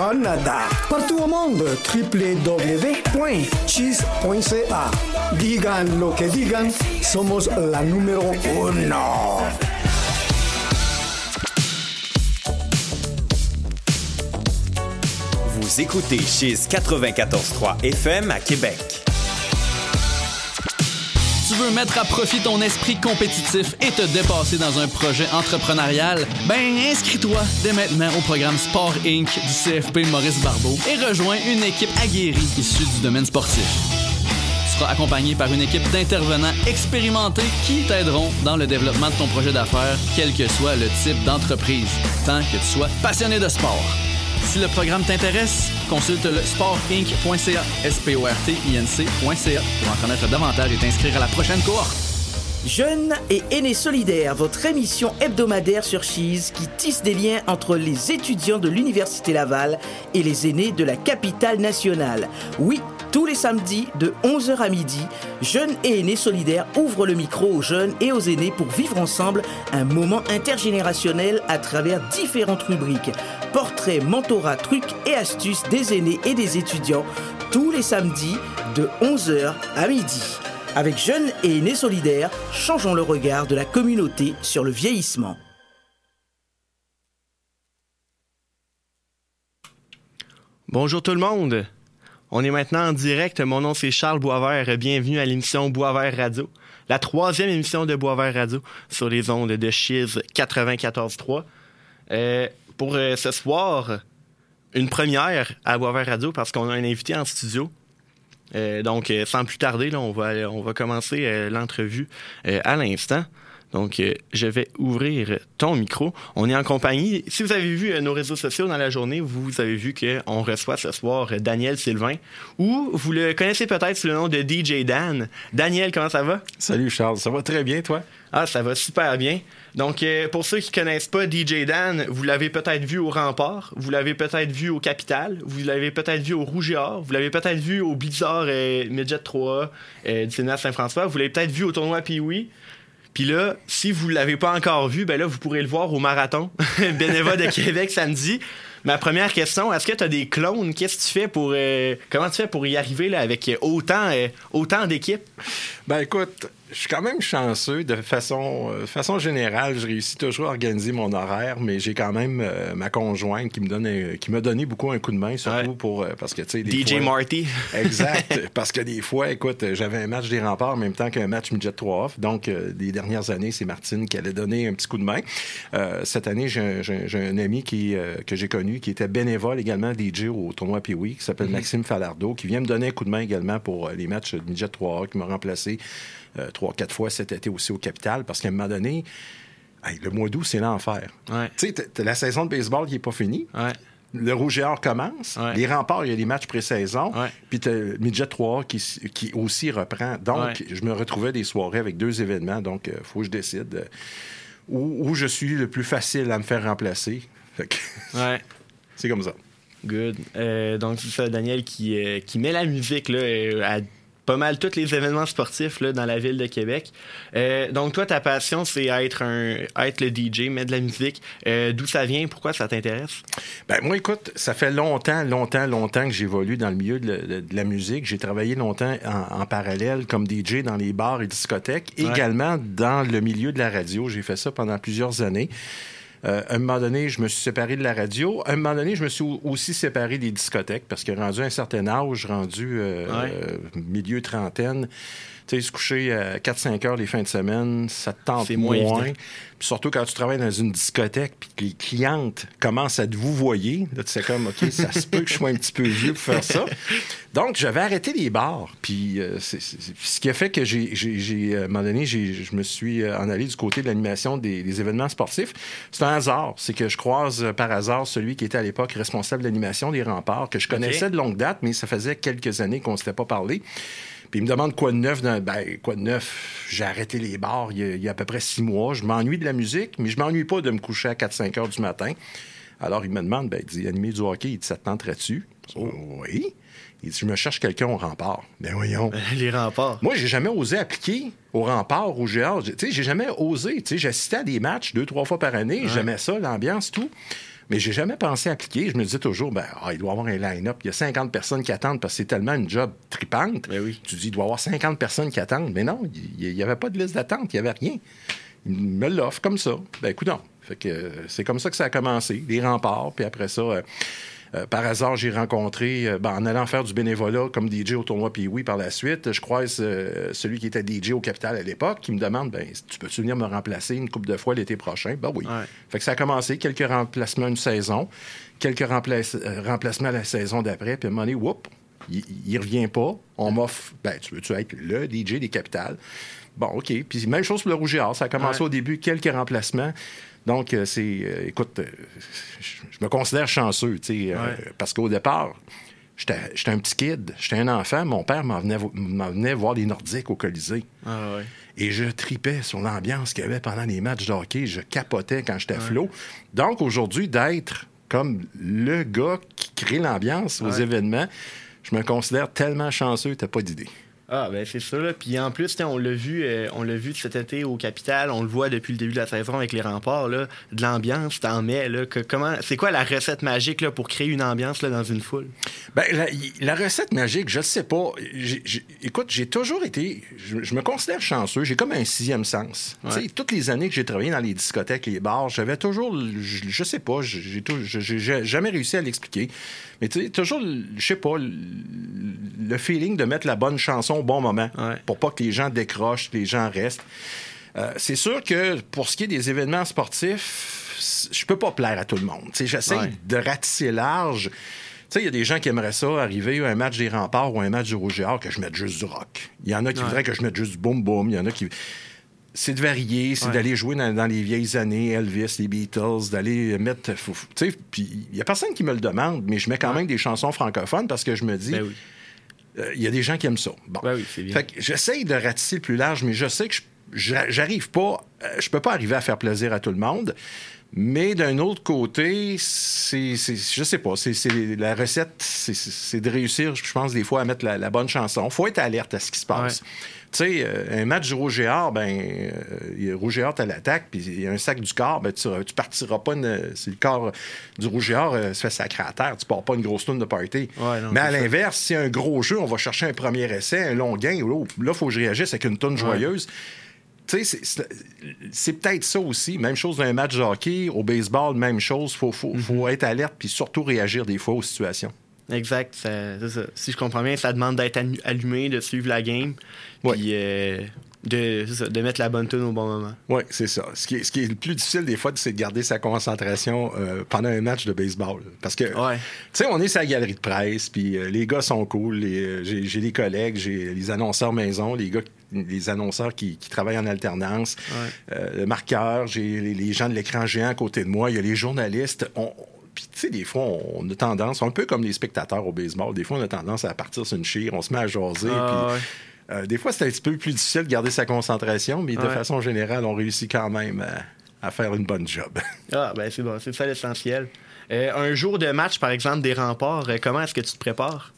Oh nada. Partout au monde, www.cheese.ca. Digan lo que digan, somos la número uno. Vous écoutez Cheese 94.3 FM à Québec. Veux mettre à profit ton esprit compétitif et te dépasser dans un projet entrepreneurial? Ben, inscris-toi dès maintenant au programme Sport Inc. du CFP Maurice Barbeau et rejoins une équipe aguerrie issue du domaine sportif. Tu seras accompagné par une équipe d'intervenants expérimentés qui t'aideront dans le développement de ton projet d'affaires, quel que soit le type d'entreprise, tant que tu sois passionné de sport. Si le programme t'intéresse, consulte le sportinc.ca, s p o r t i n c.ca pour en connaître davantage et t'inscrire à la prochaine cohorte. Jeunes et aînés solidaires, votre émission hebdomadaire sur Cheese qui tisse des liens entre les étudiants de l'Université Laval et les aînés de la capitale nationale. Oui, tous les samedis de 11h à midi, Jeunes et aînés solidaires ouvrent le micro aux jeunes et aux aînés pour vivre ensemble un moment intergénérationnel à travers différentes rubriques. Portraits, mentorat, trucs et astuces des aînés et des étudiants tous les samedis de 11h à midi. Avec Jeunes et aînés solidaires, changeons le regard de la communauté sur le vieillissement. Bonjour tout le monde. On est maintenant en direct. Mon nom c'est Charles Boisvert. Bienvenue à l'émission Boisvert Radio, la troisième émission de Boisvert Radio sur les ondes de Chiz 94.3. Euh, pour euh, ce soir, une première à Boisvert Radio parce qu'on a un invité en studio. Euh, donc, sans plus tarder, on, va, on va commencer l'entrevue à l'instant. Donc, euh, je vais ouvrir ton micro. On est en compagnie. Si vous avez vu euh, nos réseaux sociaux dans la journée, vous avez vu qu'on reçoit ce soir euh, Daniel Sylvain, ou vous le connaissez peut-être sous le nom de DJ Dan. Daniel, comment ça va? Salut Charles, ça va très bien toi? Ah, ça va super bien. Donc, pour ceux qui connaissent pas DJ Dan, vous l'avez peut-être vu au Rempart, vous l'avez peut-être vu au Capital, vous l'avez peut-être vu au Rouge et Or, vous l'avez peut-être vu au Blizzard euh, Midget 3 euh, du Sénat Saint-François, vous l'avez peut-être vu au tournoi Pee-Wee. Puis là, si vous l'avez pas encore vu, ben là, vous pourrez le voir au marathon bénévole de Québec samedi. Ma première question, est-ce que tu as des clones? Qu'est-ce que tu fais pour. euh, comment tu fais pour y arriver là, avec autant, euh, autant d'équipes? Ben écoute, je suis quand même chanceux de façon, euh, façon générale. Je réussis toujours à organiser mon horaire, mais j'ai quand même euh, ma conjointe qui me donne un- qui m'a donné beaucoup un coup de main, surtout Ouais. pour euh, parce que tu sais des DJ fois- Marty. Exact, parce que des fois, écoute, j'avais un match des remparts en même temps qu'un match midget 3 off. Donc, euh, les dernières années, c'est Martine qui allait donner un petit coup de main. Euh, cette année, j'ai un, j'ai un- ami qui, euh, que j'ai connu qui était bénévole également DJ au tournoi Pee-Wee, qui s'appelle Maxime Falardeau, qui vient me donner un coup de main également pour euh, les matchs midget 3 qui m'a remplacé euh, trois, quatre fois cet été aussi au Capital, parce qu'à un moment donné, hey, le mois d'août, c'est l'enfer. Ouais. Tu sais, la saison de baseball qui n'est pas finie. Ouais. Le Rouge et Or commence. Ouais. Les remparts, il y a des matchs pré-saison. Puis t'as le Midget 3 qui, qui aussi reprend. Donc, je me retrouvais des soirées avec deux événements. Donc, il faut que je décide euh, où, où je suis le plus facile à me faire remplacer. Fait que Ouais. c'est comme ça. Good. Euh, donc, ça, Daniel qui, euh, qui met la musique là, euh, à pas mal tous les événements sportifs là, dans la ville de Québec. Euh, donc, toi, ta passion, c'est être, un, être le DJ, mettre de la musique. Euh, D'où ça vient? Pourquoi ça t'intéresse? Ben, moi, écoute, ça fait longtemps, longtemps, longtemps que j'évolue dans le milieu de, la- de- de la musique. J'ai travaillé longtemps en, en parallèle comme DJ dans les bars et discothèques, Ouais. également dans le milieu de la radio. J'ai fait ça pendant plusieurs années. Euh, à un moment donné, je me suis séparé de la radio. À un moment donné, je me suis au- aussi séparé des discothèques parce que rendu à un certain âge, rendu euh, Ouais. euh, milieu trentaine, tu sais, se coucher à 4-5 heures les fins de semaine, ça te tente C'est moins moins. Puis surtout quand tu travailles dans une discothèque puis que les clientes commencent à te vous voyer, là, tu sais comme, OK, ça se peut que je sois un petit peu vieux pour faire ça. Donc, j'avais arrêté les bars. Puis euh, c'est- c'est- c'est- ce qui a fait que j'ai, j'ai, j'ai, à un moment donné, j'ai- je me suis euh, en allé du côté de l'animation des, des événements sportifs. C'est un hasard. C'est que je croise euh, par hasard celui qui était à l'époque responsable de l'animation des remparts, que je connaissais de longue date, mais ça faisait quelques années qu'on ne s'était pas parlé. Puis il me demande quoi de neuf. Dans... Ben, quoi de neuf? J'ai arrêté les bars il y, a, il y a à peu près six mois. Je m'ennuie de la musique, mais je m'ennuie pas de me coucher à 4-5 heures du matin. Alors il me demande, ben, il dit, animer du hockey, il dit, ça te tenterait-tu? Oui. Il dit, je me cherche quelqu'un au rempart. Ben voyons. Les remparts. Moi, j'ai jamais osé appliquer au rempart, au GA. Tu sais, j'ai jamais osé. Tu sais, j'assistais à des matchs deux, trois fois par année. J'aimais ça, l'ambiance, tout. Mais j'ai jamais pensé appliquer. Je me disais toujours, ben, ah, il doit y avoir un line-up. Il y a 50 personnes qui attendent parce que c'est tellement une job tripante. Ben oui. Tu dis, il doit y avoir 50 personnes qui attendent. Mais non, il n'y avait pas de liste d'attente. Il n'y avait rien. Il me l'offre comme ça. Ben, écoute, non. Fait que euh, c'est comme ça que ça a commencé. Les remparts. Puis après ça, euh, euh, par hasard, j'ai rencontré, euh, ben, en allant faire du bénévolat comme DJ au tournoi puis oui, par la suite, je croise euh, celui qui était DJ au Capital à l'époque qui me demande ben, tu peux-tu venir me remplacer une couple de fois l'été prochain? Ben oui. Ouais. Fait que ça a commencé, quelques remplacements une saison, quelques remplace- remplacements la saison d'après, puis à un moment donné, whoop, il, il revient pas. On m'offre, ben, tu veux-tu être le DJ des capitales? Bon, OK. Puis même chose pour le Rouge et Or. Ça a commencé Ouais. au début, quelques remplacements. Donc, euh, c'est. euh, écoute, euh, je je me considère chanceux, tu sais, Ouais. parce qu'au départ, j'étais un petit kid, j'étais un enfant. Mon père m'en venait, voir les Nordiques au Colisée. Ah ouais. Et je tripais sur l'ambiance qu'il y avait pendant les matchs de hockey. Je capotais quand j'étais flot. Donc, aujourd'hui, d'être comme le gars qui crée l'ambiance aux Ouais. événements, je me considère tellement chanceux, t'as pas d'idée. Ah, ben c'est ça. Là. Puis en plus, on l'a vu, euh, on l'a vu cet été au Capital, on le voit depuis le début de la saison avec les remparts, là, de l'ambiance, t'en mets. Là, que, comment, c'est quoi la recette magique là, pour créer une ambiance là, dans une foule? Ben, la, recette magique, je ne sais pas. Écoute, j'ai toujours été. Je, je me considère chanceux. J'ai comme un sixième sens. Ouais. Toutes les années que j'ai travaillé dans les discothèques, les bars, j'avais toujours. Je, je sais pas, j'ai j'ai- jamais réussi à l'expliquer. Mais tu sais, toujours, je sais pas, le feeling de mettre la bonne chanson bon moment Ouais. pour pas que les gens décrochent, que les gens restent. Euh, c'est sûr que pour ce qui est des événements sportifs, je peux pas plaire à tout le monde. J'essaie Ouais. de ratisser large. Tu sais, il y a des gens qui aimeraient ça, arriver à un match des remparts ou un match du Rouge et Or, que je mette juste du rock. Il y en a qui Ouais. voudraient que je mette juste du boom-boom. Il y en a qui... C'est de varier, c'est Ouais. d'aller jouer dans, dans les vieilles années, Elvis, les Beatles, d'aller mettre... Tu sais, puis il y a personne qui me le demande, mais je mets quand même des chansons francophones parce que je me dis... Ben oui. Euh, Il y a des gens qui aiment ça. Bon. Ben oui. Fait j'essaye de ratisser le plus large, mais je sais que j'arrive pas, euh, je peux pas arriver à faire plaisir à tout le monde. Mais d'un autre côté, c'est, je sais pas, c'est, la recette, c'est, de réussir, je pense, des fois, à mettre la, la bonne chanson. faut être alerte à ce qui se passe. Ouais. Tu sais, euh, un match du Rouge et Or, ben, et Or, t'as l'attaque, puis il y a un sac du corps, ben, tu, tu partiras pas, une- si le corps du Rouge et Or euh, se fait sacrer à terre, tu pars pas une grosse tourne de party. Ouais, non, Mais à l'inverse, si un gros jeu, on va chercher un premier essai, un long gain, là, il faut que je réagisse avec une tonne joyeuse. Tu sais, c'est- peut-être ça aussi. Même chose dans un match de hockey, au baseball, même chose. Il faut, faut, Mhm. faut être alerte puis surtout réagir des fois aux situations. Exact. ça- c'est ça. Si je comprends bien, ça demande d'être allu- allumé, de suivre la game, Ouais. puis euh, de, ça, de mettre la bonne tune au bon moment. Oui, c'est ça. Ce qui, est, ce qui est le plus difficile des fois, c'est de garder sa concentration euh, pendant un match de baseball. Parce que, Ouais. tu sais, on est sur la galerie de presse, puis euh, les gars sont cool. J'ai j'ai des collègues, j'ai les annonceurs maison, les gars, les annonceurs qui, qui travaillent en alternance, Ouais. le marqueur, j'ai les, les gens de l'écran géant à côté de moi, il y a les journalistes. On, puis, tu sais, des fois, on, a tendance, un peu comme les spectateurs au baseball, des fois, on a tendance à partir sur une chire, on se met à jaser. Ah, puis, ouais. euh, des fois, c'est un petit peu plus difficile de garder sa concentration, mais de Ouais. façon générale, on réussit quand même à, à faire une bonne job. Ah, ben c'est bon, c'est ça l'essentiel. Euh, un jour de match, par exemple, des remparts, euh, comment est-ce que tu te prépares?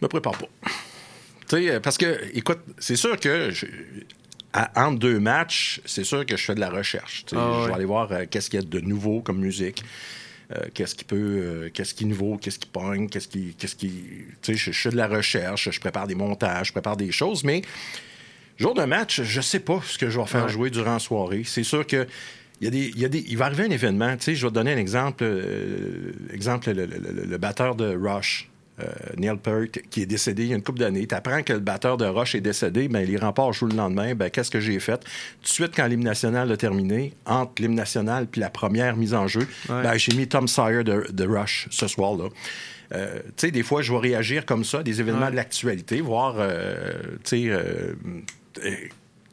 Je me prépare pas. Tu sais, parce que, écoute, c'est sûr que je- à- entre deux matchs, c'est sûr que je fais de la recherche. Ah, Je ouais. vais aller voir euh, qu'est-ce qu'il y a de nouveau comme musique. euh, qu'est-ce qui peut, euh, qu'est-ce qui est nouveau, qu'est-ce qui pogne, qu'est-ce qui, qu'est-ce qui, tu sais, je, je fais de la recherche, je prépare des montages, je prépare des choses, mais jour de match, je sais pas ce que je vais faire Ouais. jouer durant la soirée. C'est sûr que il y a des, il y a des, il va arriver un événement. Tu sais, je vais te donner un exemple. euh, exemple, le, le- le- le batteur de Rush, euh, Neil Peart, qui est décédé il y a une couple d'années. Tu apprends que le batteur de Rush est décédé. Ben, les remparts jouent le lendemain. Ben, qu'est-ce que j'ai fait? Tout de suite, quand l'hymne national a terminé, entre l'hymne national puis la première mise en jeu, Ouais. ben, j'ai mis Tom Sawyer de, de Rush ce soir-là. Euh, tu sais, des fois, je vais réagir comme ça à des événements Ouais. de l'actualité, voir, euh, tu sais,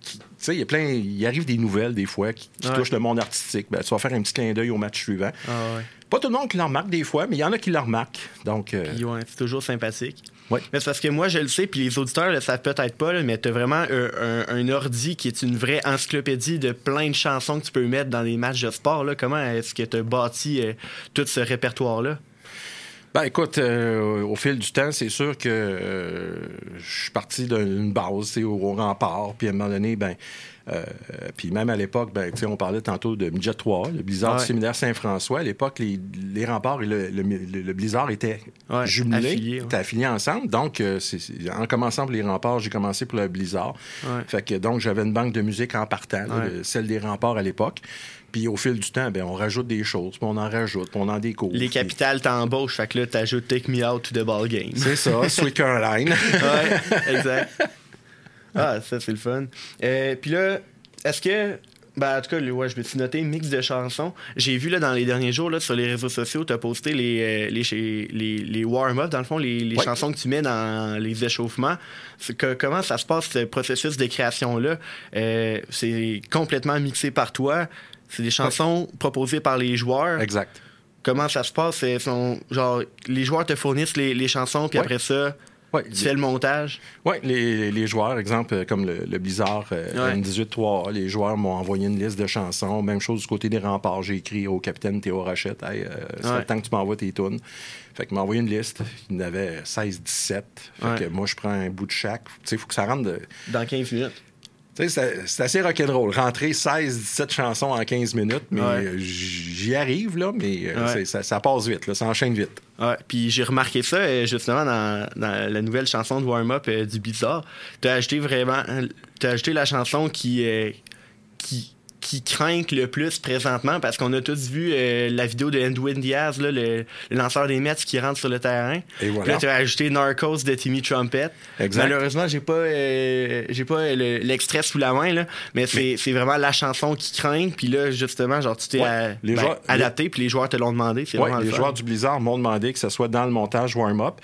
qui- tu sais, il y a plein, il arrive des nouvelles des fois qui, qui Ouais. touchent le monde artistique. Ben, tu vas faire un petit clin d'œil au match suivant. Ah ouais. Pas tout le monde qui le remarque des fois, mais il y en a qui le remarquent. Donc, euh, Puis, ouais, c'est toujours sympathique. Ouais. Mais c'est parce que moi, je le sais, puis les auditeurs le savent peut-être pas, là, mais t'as vraiment un, un- un ordi qui est une vraie encyclopédie de plein de chansons que tu peux mettre dans les matchs de sport. Là. Comment est-ce que tu as bâti euh, tout ce répertoire-là? Ben écoute, euh, au fil du temps, c'est sûr que euh, je suis parti d'une base au, au rempart, puis à un moment donné, ben Euh, puis même à l'époque, ben, on parlait tantôt de Midget 3, le Blizzard Ouais. du séminaire Saint-François. À l'époque, les, les remparts et le, le- le- le Blizzard étaient Ouais, jumelés, affiliés, ouais. étaient affiliés ensemble. Donc, euh, en commençant pour les remparts, j'ai commencé pour le Blizzard. Fait que donc, j'avais une banque de musique en partant, là, celle des remparts à l'époque. Puis au fil du temps, ben, on rajoute des choses, puis on en rajoute, puis on en découvre. Les capitales t'embauchent, fait que là, t'ajoutes Take Me Out to the Ball Game. C'est ça, Sweet Caroline. ouais, exact. Ah, ça, c'est le fun. Euh, Puis là, est-ce que. Ben, en tout cas, ouais, je vais te noter mix de chansons. J'ai vu là, dans les derniers jours là, sur les réseaux sociaux, tu as posté les, euh, les, les, les warm-up, dans le fond, les, les Ouais. chansons que tu mets dans les échauffements. Que- comment ça se passe, ce processus de création-là? Euh, c'est complètement mixé par toi. C'est des chansons proposées par les joueurs. exact. Comment ça se passe? Sont- genre, les joueurs te fournissent les, les chansons, puis après ça, Ouais, tu fais le montage? Oui, les, les joueurs, exemple, euh, comme le, le Blizzard euh, Ouais. M18-3A, les joueurs m'ont envoyé une liste de chansons. Même chose du côté des remparts. J'ai écrit au capitaine Théo Rachette Hey, euh, c'est Ouais. le temps que tu m'envoies tes tunes. Fait qu'il m'a envoyé une liste. Il y en avait 16-17. Fait que moi, je prends un bout de chaque. Tu sais, il faut que ça rentre de. Dans 15 minutes. C'est- assez rock'n'roll. Rentrer 16-17 chansons en 15 minutes, mais Ouais. euh, j'y arrive, là, mais euh, Ouais. ça, ça passe vite, là, ça enchaîne vite. Ouais, puis j'ai remarqué ça euh, justement dans, dans la nouvelle chanson de Warm-Up euh, du Bizarre. T'as ajouté vraiment. T'as ajouté la chanson qui. euh, qui qui craint le plus présentement parce qu'on a tous vu euh, la vidéo de Edwin Diaz, là, le, le lanceur des Mets qui rentre sur le terrain. Et voilà. Là, tu as ajouté Narcos de Timmy Trumpet. Exact. Malheureusement, j'ai pas, euh, j'ai pas le- l'extrait sous la main, là, mais c'est c'est vraiment la chanson qui craint. Puis là, justement, genre, tu t'es Ouais. euh, ben, joueurs- adapté, puis les joueurs te l'ont demandé. Le les fun. joueurs du Blizzard m'ont demandé que ce soit dans le montage warm-up.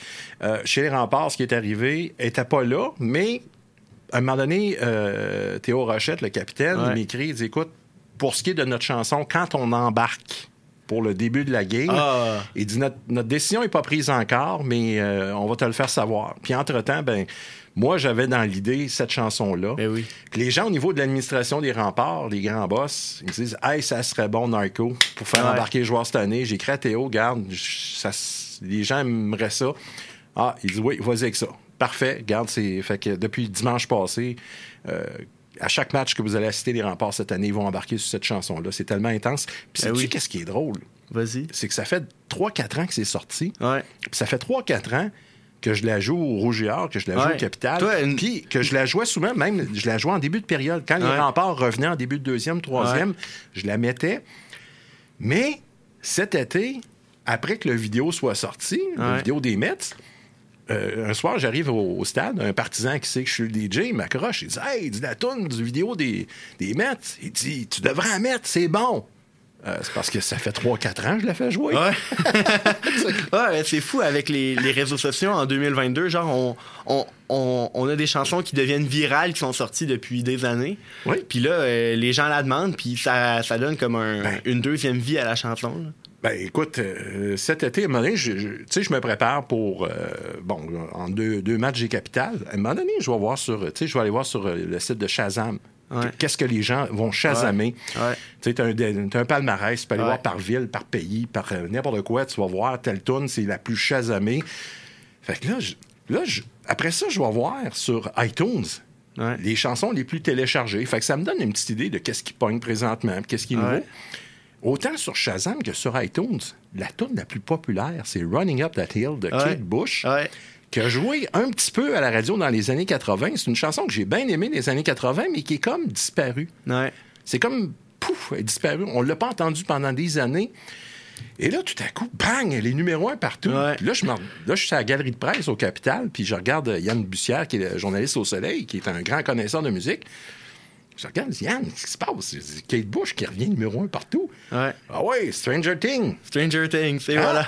Euh, chez les remparts, ce qui est arrivé n'était pas là, mais à un moment donné, euh, Théo Rochette, le capitaine, Ouais. il m'écrit, il dit Écoute, pour ce qui est de notre chanson, quand on embarque pour le début de la game, Ah. il dit notre, notre décision n'est pas prise encore, mais euh, on va te le faire savoir. Puis entre-temps, ben. Moi, j'avais dans l'idée cette chanson-là. Ben oui. Que les gens au niveau de l'administration des remparts, les grands boss, ils me disent Hey, ça serait bon, Narco, pour faire Ouais. embarquer les joueurs cette année. J'ai écrit à Théo, garde, ça, les gens aimeraient ça. Ah, il dit Oui, vas-y avec ça. Parfait, garde, c'est. Fait que depuis dimanche passé, euh, à chaque match que vous allez assister les remparts cette année, ils vont embarquer sur cette chanson-là. C'est tellement intense. Puis, Ben sais-tu oui. qu'est-ce qui est drôle? Vas-y. C'est que ça fait 3-4 ans que c'est sorti. Ouais. Puis ça fait 3-4 ans que je la joue au Rouge et Or, que je la joue Ouais. au Capital. Toi, une- Puis que je la jouais souvent, même, je la jouais en début de période. Quand Ouais. les remparts revenaient en début de deuxième, troisième, je la mettais. Mais cet été, après que la vidéo soit sortie, la vidéo des Mets, euh, un soir, j'arrive au, au stade, un partisan qui sait que je suis le DJ, il m'accroche, il dit Hey, dis la toune du vidéo des, des Mets. Il dit Tu devrais en mettre, c'est bon. Euh, c'est parce que ça fait 3-4 ans que je la fais jouer. Ouais. ouais, c'est fou avec les, les réseaux sociaux en 2022. Genre, on, on, on, on a des chansons qui deviennent virales, qui sont sorties depuis des années. Oui. Puis là, euh, les gens la demandent, puis ça, ça donne comme un- Ben. une deuxième vie à la chanson. là. Ben, écoute, euh, cet été, à un moment donné, je, je- tu sais, je me prépare pour, euh, bon, en deux, deux matchs des capitales. À un moment donné, je vais voir sur, tu sais, je vais aller voir sur euh, le site de Shazam. Ouais. Qu'est-ce que les gens vont chasamer? Ouais. Tu sais, t'as un, un palmarès, tu peux aller Ouais. voir par ville, par pays, par euh, n'importe quoi. Tu vas voir telle tune, c'est la plus chasamée. Fait que là, je- là après ça, je vais voir sur iTunes les chansons les plus téléchargées. Fait que ça me donne une petite idée de qu'est-ce qui pogne présentement, qu'est-ce qui est nouveau. Autant sur Shazam que sur iTunes, la tune la plus populaire, c'est Running Up That Hill de Ouais. Kate Bush, Ouais. qui a joué un petit peu à la radio dans les années 80. C'est une chanson que j'ai bien aimée des années 80, mais qui est comme disparue. Ouais. C'est comme, pouf, elle est disparue. On ne l'a pas entendue pendant des années. Et là, tout à coup, bang, elle est numéro un partout. Ouais. Puis Là, je, là, je suis à la galerie de presse au Capital, puis je regarde euh, Yann Bussière, qui est le journaliste au Soleil, qui est un grand connaisseur de musique. Je regarde, je dis, Yann, qu'est-ce qui se passe? Kate Bush qui revient numéro un partout. Ouais. Ah ouais, Stranger Things. Stranger Things, et Ah! voilà.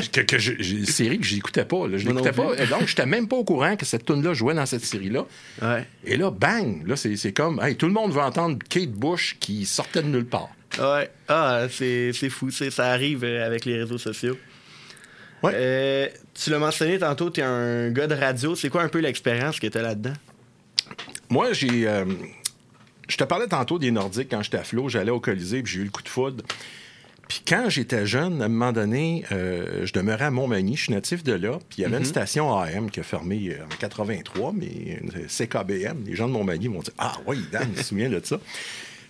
que, que je- une série que j'écoutais pas. là. Je l'écoutais pas. Et donc, j'étais même pas au courant que cette tune là jouait dans cette série-là. Ouais. Et là, bang! Là, c'est c'est comme, hey, tout le monde veut entendre Kate Bush qui sortait de nulle part. Ouais. Ah, c'est c'est fou. c'est- Ça arrive euh, avec les réseaux sociaux. Ouais. Euh, tu l'as mentionné tantôt, tu es un gars de radio. C'est quoi un peu l'expérience que tu là-dedans? Moi, j'ai. euh, je te parlais tantôt des Nordiques quand j'étais à flot. J'allais au Colisée puis j'ai eu le coup de foudre. Puis quand j'étais jeune, à un moment donné, euh, je demeurais à Montmagny, je suis natif de là, puis il y avait une station AM qui a fermé euh, en 83, mais une CKBM. Les gens de Montmagny m'ont dit Ah oui, Dan, je me souviens de ça.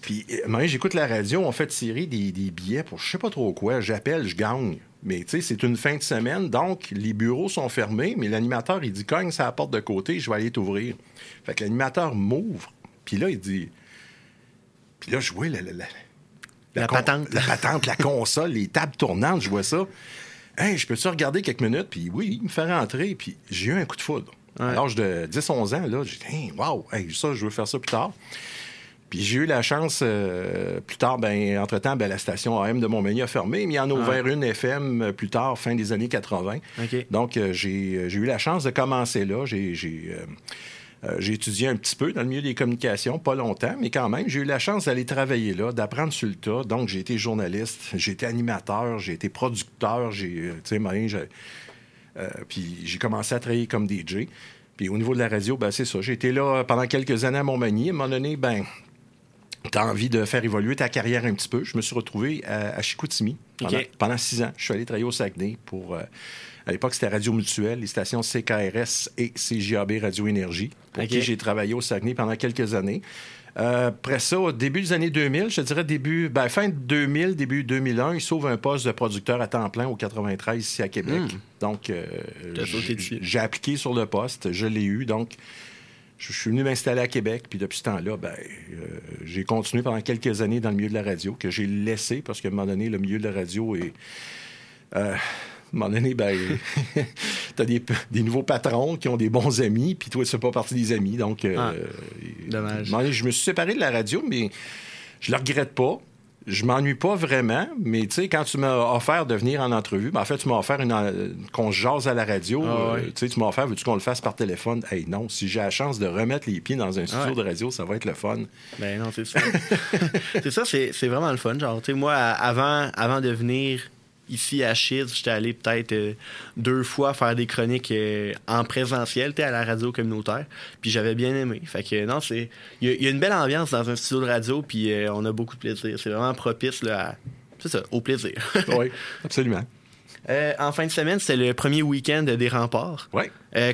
Puis euh, j'écoute la radio, on fait tirer des, des billets pour je sais pas trop quoi. J'appelle, je gagne. Mais tu sais, c'est une fin de semaine, donc les bureaux sont fermés, mais l'animateur, il dit Cogne, ça la porte de côté, je vais aller t'ouvrir. Fait que l'animateur m'ouvre, puis là, il dit. Puis là, je vois la, la, la, La con- patente. La patente, la console, les tables tournantes, je vois ça. Hey, je peux-tu regarder quelques minutes? Puis oui, il me fait rentrer, puis j'ai eu un coup de foudre. À l'âge de 10-11 ans, là, j'ai dit, hey, wow, hey, ça, je veux faire ça plus tard. Puis j'ai eu la chance, euh, plus tard, ben, entre-temps, ben, la station AM de Montmagny a fermé, mais il y en a ouvert une FM euh, plus tard, fin des années 80. OK. Donc, euh, j'ai j'ai eu la chance de commencer là. J'ai j'ai, euh, euh, j'ai étudié un petit peu dans le milieu des communications, pas longtemps, mais quand même, j'ai eu la chance d'aller travailler là, d'apprendre sur le tas. Donc, j'ai été journaliste, j'ai été animateur, j'ai été producteur, j'ai, euh, tu sais, euh, puis j'ai commencé à travailler comme DJ. Puis au niveau de la radio, ben, c'est ça. J'ai été là pendant quelques années à Montmagny. À un moment donné, ben, tu as envie de faire évoluer ta carrière un petit peu. Je me suis retrouvé à, à Chicoutimi pendant six ans. Je suis allé travailler au Saguenay pour. euh, à l'époque, c'était Radio Mutuelle, les stations CKRS et CJAB Radio Énergie, pour qui j'ai travaillé au Saguenay pendant quelques années. Euh, après ça, au début des années 2000, je dirais début, ben, fin de 2000, début 2001, il s'ouvre un poste de producteur à temps plein au 93 ici à Québec. Donc, euh, j'ai appliqué sur le poste, je l'ai eu. Donc, je je suis venu m'installer à Québec, puis depuis ce temps-là, ben, euh, j'ai continué pendant quelques années dans le milieu de la radio, que j'ai laissé parce qu'à un moment donné, le milieu de la radio est. euh, à un moment donné, ben, t'as des, des nouveaux patrons qui ont des bons amis, puis toi, tu fais pas partie des amis. Donc, euh, Ah, dommage. donné, je me suis séparé de la radio, mais je le regrette pas. Je m'ennuie pas vraiment, mais tu sais, quand tu m'as offert de venir en entrevue, ben, en fait, tu m'as offert une, euh, qu'on se jase à la radio. Ah ouais. euh, tu sais, tu m'as offert, veux-tu qu'on le fasse par téléphone? Hey, non, si j'ai la chance de remettre les pieds dans un studio Ouais. de radio, ça va être le fun. Ben non, c'est ça. c'est ça, c'est vraiment le fun. Genre, tu sais, moi, avant, avant de venir ici à Chiz, j'étais allé peut-être euh, deux fois faire des chroniques euh, en présentiel, à la radio communautaire. Puis j'avais bien aimé. Fait que non, c'est. Il y, a- il y a une belle ambiance dans un studio de radio, puis euh, on a beaucoup de plaisir. C'est vraiment propice là, à. C'est ça, au plaisir. oui, absolument. En fin de semaine, c'était le premier week-end des remparts. Oui.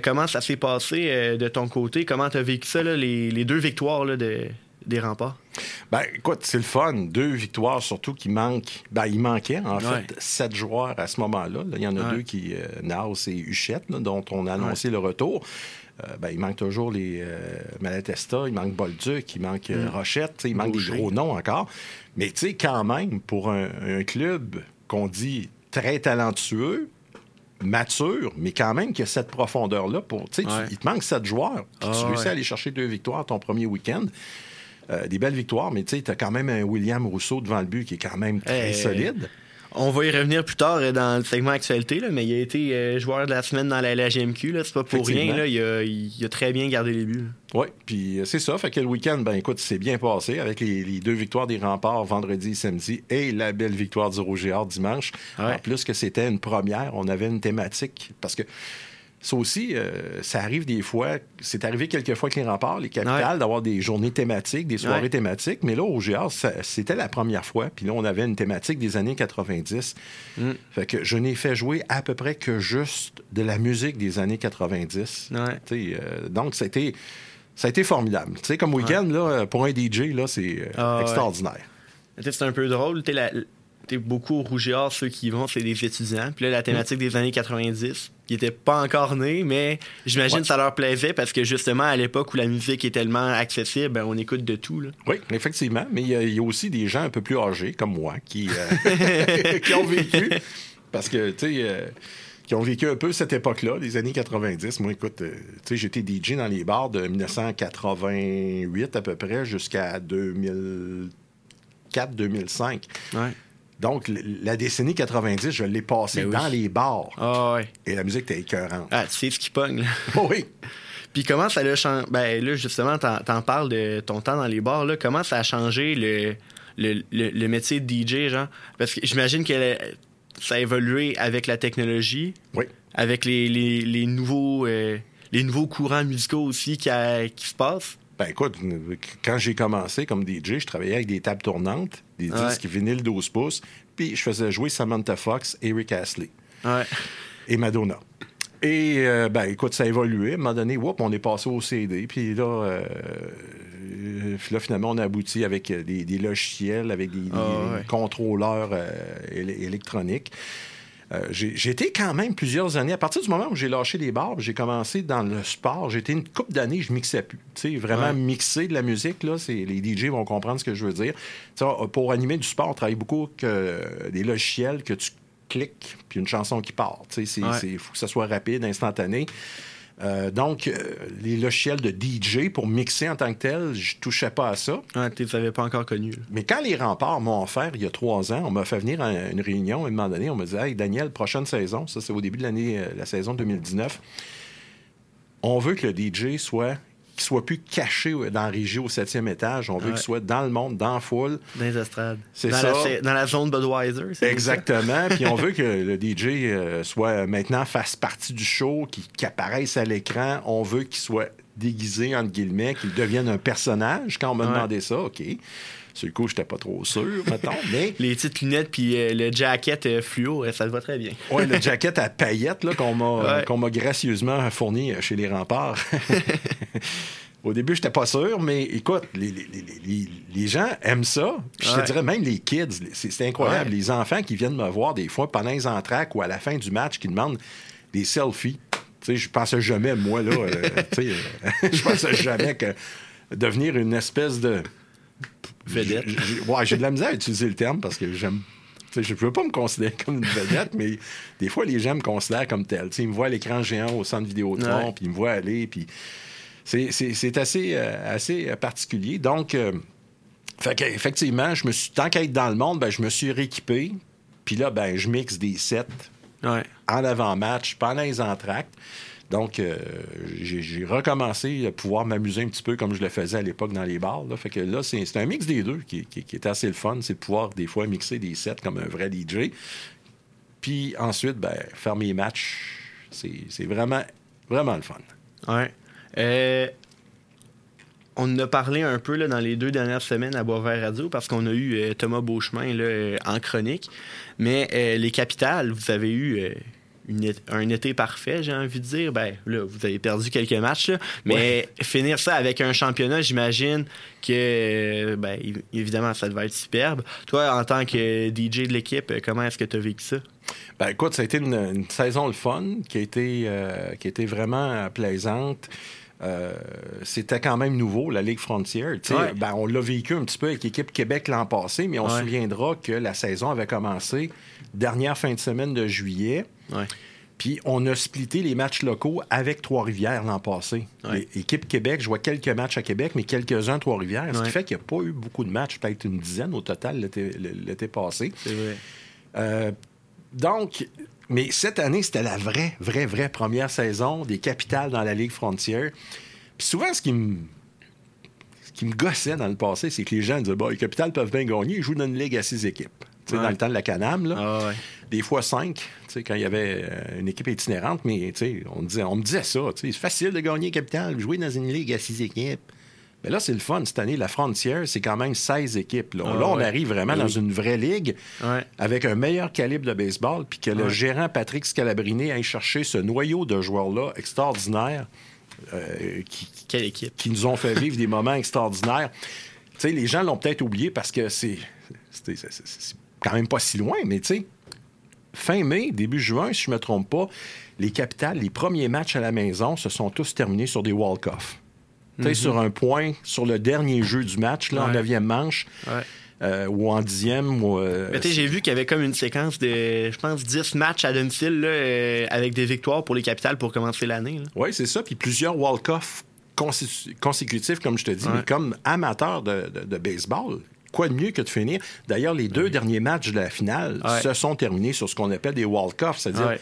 Comment ça s'est passé de ton côté? Comment tu as vécu ça, là, les, les deux victoires là, de, des remparts? Ben, écoute, c'est le fun. Deux victoires, surtout qui manquent. Ben, il manquait, en Ouais. fait, sept joueurs à ce moment-là. Là, Il y en a Ouais. deux qui, euh, Naus et Huchette, là, dont on a annoncé le retour. Euh, ben, il manque toujours les euh, Malatesta, il manque Bolduc, il manque euh, Rochette, tu sais, il manque Mm. Boucher. des gros noms encore. Mais tu sais, quand même, pour un, un club qu'on dit très talentueux, mature, mais quand même qui a cette profondeur-là. Pour, tu- il te manque sept joueurs. Puis tu Ah, réussis ouais. à aller chercher deux victoires ton premier week-end. Euh, des belles victoires, mais tu sais, as quand même un William Rousseau devant le but qui est quand même très Hey. solide. On va y revenir plus tard euh, dans le segment actualité, là, mais il a été euh, joueur de la semaine dans la LHMQ. C'est pas pour rien. Là, il, a, il a très bien gardé les buts. Oui, puis c'est ça. Fait que le week-end, ben écoute, c'est bien passé avec les, les deux victoires des remparts vendredi et samedi et la belle victoire du Rouge et Or dimanche. Ouais. En plus que c'était une première, on avait une thématique parce que ça aussi, euh, ça arrive des fois, c'est arrivé quelques fois avec les remparts, les capitales, d'avoir des journées thématiques, des soirées Ouais. thématiques, mais là, au GR, c'était la première fois, puis là, on avait une thématique des années 90. Mm. Fait que je n'ai fait jouer à peu près que juste de la musique des années 90. Ouais. Tu sais, euh, donc, ça a été, ça a été formidable. Tu sais, comme week-end, là, pour un DJ, là, c'est euh, Ah, extraordinaire. C'est un peu drôle. la- sais, beaucoup au Rouge et Or, ceux qui y vont, c'est des étudiants. Puis là, la thématique des années 90, qui n'étaient pas encore nés, mais j'imagine Ouais. que ça leur plaisait parce que justement, à l'époque où la musique est tellement accessible, ben, on écoute de tout. Là. Oui, effectivement. Mais il y, a- il y a aussi des gens un peu plus âgés, comme moi, qui, euh, qui ont vécu. Parce que, tu sais, euh, qui ont vécu un peu cette époque-là, les années 90. Moi, écoute, euh, tu sais, j'étais DJ dans les bars de 1988 à peu près jusqu'à 2004-2005. Ouais. Donc, la décennie 90, je l'ai passée Ben oui. dans les bars. Ah ouais. Et la musique était écœurante. Ah, tu sais ce qui pogne. là? Oui! Puis comment ça l'a changé? Ben là, justement, t'en, parles de ton temps dans les bars. Là. Comment ça a changé le, le, le- le métier de DJ, genre? Parce que j'imagine que ça a évolué avec la technologie, Oui. avec les, les, les nouveaux, euh, les nouveaux courants musicaux aussi qui, a- qui se passent. Ben écoute, quand j'ai commencé comme DJ, je travaillais avec des tables tournantes, des Ouais. disques vinyles 12 pouces, puis je faisais jouer Samantha Fox, Eric Astley Ouais. et Madonna. Et, euh, ben, écoute, ça a évolué. À un moment donné, whoop, on est passé au CD. Puis là, euh, euh, là, finalement, on a abouti avec des, des logiciels, avec des, des Ah, ouais. contrôleurs euh, éle- électroniques. Euh, j'ai été quand même plusieurs années. À partir du moment où j'ai lâché les bars, j'ai commencé dans le sport. J'ai été une couple d'années, je mixais plus. Sais, vraiment Ouais. mixer de la musique, là, les DJ vont comprendre ce que je veux dire. Sais, pour animer du sport, on travaille beaucoup que euh, des logiciels que tu cliques, puis une chanson qui part. Ouais. il faut que ça soit rapide, instantané. Euh, donc, euh, les logiciels de DJ pour mixer en tant que tel, je touchais pas à ça. Ouais, tu les avais pas encore connus. là. Mais quand les remparts m'ont offert, il y a trois ans, on m'a fait venir à une réunion à un moment donné, on m'a dit Hey, Daniel, prochaine saison, ça c'est au début de l'année, euh, la saison 2019, on veut que le DJ soit qu'il soit plus caché dans la régie au septième étage. On veut Ouais. qu'il soit dans le monde, dans la foule. Dans les estrades. C'est dans ça. La, dans la zone Budweiser. c'est Exactement. Puis on veut que le DJ euh, soit maintenant fasse partie du show, qu'il qu'il apparaisse à l'écran. On veut qu'il soit déguisé, entre guillemets, qu'il devienne un personnage. Quand on m'a Ouais. demandé ça, OK. Sur le coup, j'étais pas trop sûr, mettons, mais... Les petites lunettes puis euh, le jacket euh, fluo, euh, ça te va très bien. Ouais, le jacket à paillettes là, qu'on m'a Ouais. qu'on m'a gracieusement fourni chez les remparts. Au début, j'étais pas sûr, mais écoute, les, les- les- les- les gens aiment ça. Je te dirais même les kids, c'est incroyable. Ouais. Les enfants qui viennent me voir des fois pendant les entraques ou à la fin du match qui demandent des selfies. Tu sais, je pensais jamais, moi, là, euh, tu sais, euh, je pensais jamais que devenir une espèce de Vedette. J'ai- Ouais, j'ai de la misère à utiliser le terme parce que j'aime. Je ne veux pas me considérer comme une vedette, mais des fois, les gens me considèrent comme tel. Tu sais, ils me voient à l'écran géant au centre Vidéotron, puis ils me voient aller, puis c'est- c'est c'est assez, euh, assez euh, particulier. Donc, euh, fait effectivement, je me suis, tant qu'à être dans le monde, ben, je me suis rééquipé. Puis là, ben, je mixe des sets Ouais. en avant-match, pendant les entractes. Donc, euh, j'ai recommencé à pouvoir m'amuser un petit peu comme je le faisais à l'époque dans les bars. Fait que là, c'est un mix des deux qui, est assez le fun. C'est de pouvoir, des fois, mixer des sets comme un vrai DJ. Puis ensuite, ben, faire mes matchs, c'est vraiment, vraiment le fun. Ouais. Euh, on a parlé un peu là, dans les deux dernières semaines à Boisvert Radio parce qu'on a eu euh, Thomas Beauchemin là, euh, en chronique. Mais les capitales, vous avez eu une un été parfait, j'ai envie de dire. Ben, là, vous avez perdu quelques matchs, là, mais finir ça avec un championnat, j'imagine que, ben, év- évidemment, ça devait être superbe. Toi, en tant que DJ de l'équipe, comment est-ce que tu as vécu ça? Ben écoute, ça a été une, une saison le fun qui a été, euh, qui a été vraiment plaisante. Euh, c'était quand même nouveau, la Ligue sais, Ouais. ben, on l'a vécu un petit peu avec l'équipe Québec l'an passé, mais on se Ouais. souviendra que la saison avait commencé dernière fin de semaine de juillet. Ouais. Puis on a splitté les matchs locaux avec Trois-Rivières l'an passé. Ouais. L'équipe Québec, je vois quelques matchs à Québec, mais quelques-uns à Trois-Rivières. Ce qui fait qu'il n'y a pas eu beaucoup de matchs, peut-être une dizaine au total l'été passé. C'est vrai. Euh, donc, mais cette année, c'était la vraie, vraie, vraie première saison des capitales dans la Ligue Frontière. Puis souvent, ce qui me. Ce qui me gossait dans le passé, c'est que les gens disaient bah, les capitales peuvent bien gagner, ils jouent dans une ligue à six équipes. Tu sais, Ouais. Dans le temps de la Canam, là, Ah ouais. Des fois cinq, quand il y avait euh, une équipe itinérante, mais on, disait, on me disait ça. C'est facile de gagner capitale, jouer dans une ligue à six équipes. Mais là, c'est le fun. Cette année, la Frontière, c'est quand même 16 équipes. Là, Ah Là, on ouais. arrive vraiment Oui. dans une vraie ligue Ouais. avec un meilleur calibre de baseball, puis que le gérant Patrick Scalabrini aille chercher ce noyau de joueurs-là extraordinaire euh, qui, Quelle équipe? qui nous ont fait vivre des moments extraordinaires. Les gens l'ont peut-être oublié parce que c'est quand même pas si loin, mais tu sais, fin mai, début juin, si je me trompe pas, les capitales, les premiers matchs à la maison se sont tous terminés sur des walk-offs. Sais, sur un point, sur le dernier jeu du match, là, en Mhm. Neuvième manche, Ouais. euh, ou en dixième, ou... euh, j'ai vu qu'il y avait comme une séquence de, je pense, 10 matchs à domicile là, euh, avec des victoires pour les capitales pour commencer l'année. Oui, c'est ça. Puis plusieurs walk-offs consécutifs, comme je te dis, Ouais. mais comme amateur de, de- de baseball. Quoi de mieux que de finir? D'ailleurs, les deux derniers matchs de la finale Ouais. se sont terminés sur ce qu'on appelle des walk-offs, c'est-à-dire... Ouais.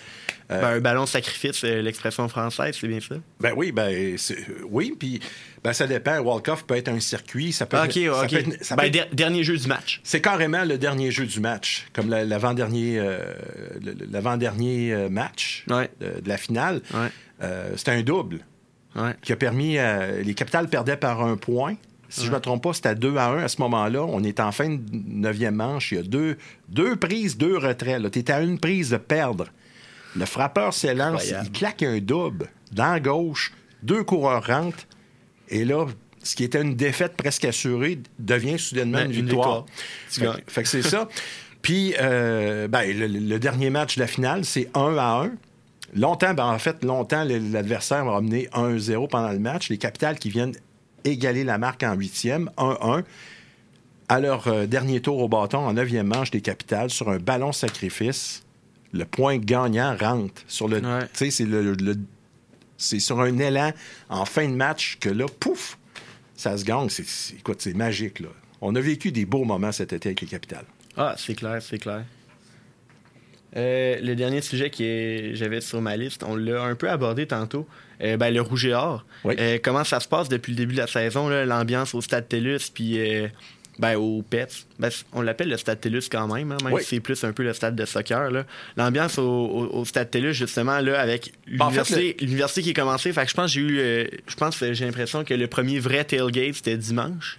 Ben, un ballon sacrifice, euh, l'expression française, c'est bien ça? Ben oui, ben c'est- oui, puis ben, ça dépend. Un walk-off peut être un circuit, ça peut ok, être... ça ok. peut être- ça Ben, être- dernier jeu du match. C'est carrément le dernier jeu du match, comme la- l'avant-dernier euh, euh, match Ouais. de, de la finale. Ouais. Euh, C'était un double Ouais. qui a permis... à- les capitales perdaient par un point. Si je ne me trompe pas, c'était à 2 à 1 à ce moment-là. On est en fin de neuvième manche. Il y a deux, deux prises, deux retraits. Tu es à une prise de perdre. Le frappeur s'élance, il claque un double dans la gauche, deux coureurs rentrent, et là, ce qui était une défaite presque assurée devient soudainement une une victoire. Fait, fait que c'est ça. Puis, euh, ben, le, le dernier match de la finale, c'est 1 à 1. Longtemps, ben, en fait, longtemps, l'adversaire va amener 1-0 pendant le match. Les capitales qui viennent égaler la marque en huitième, 1-1. À leur euh, dernier tour au bâton, en neuvième manche des capitales, sur un ballon sacrifice, le point gagnant rentre. Sur le, Ouais. C'est le- le- c'est sur un élan en fin de match que là, pouf, ça se gagne. C'est, c'est- écoute, c'est magique, là. On a vécu des beaux moments cet été avec les capitales. Ah, c'est clair, c'est clair. Euh, le dernier sujet que j'avais sur ma liste, on l'a un peu abordé tantôt. Euh, ben, le rouge et or. Oui. Euh, comment ça se passe depuis le début de la saison, l'ambiance au Stade TELUS, puis ben, au PETS? Ben, on l'appelle le Stade TELUS quand même, hein, même Oui. si c'est plus un peu le stade de soccer. L'ambiance au, au- au Stade TELUS, justement, là, avec Ben, en fait, l'université qui est commencée. Fait que je pense que j'ai eu, je pense j'ai l'impression que le premier vrai tailgate, c'était dimanche.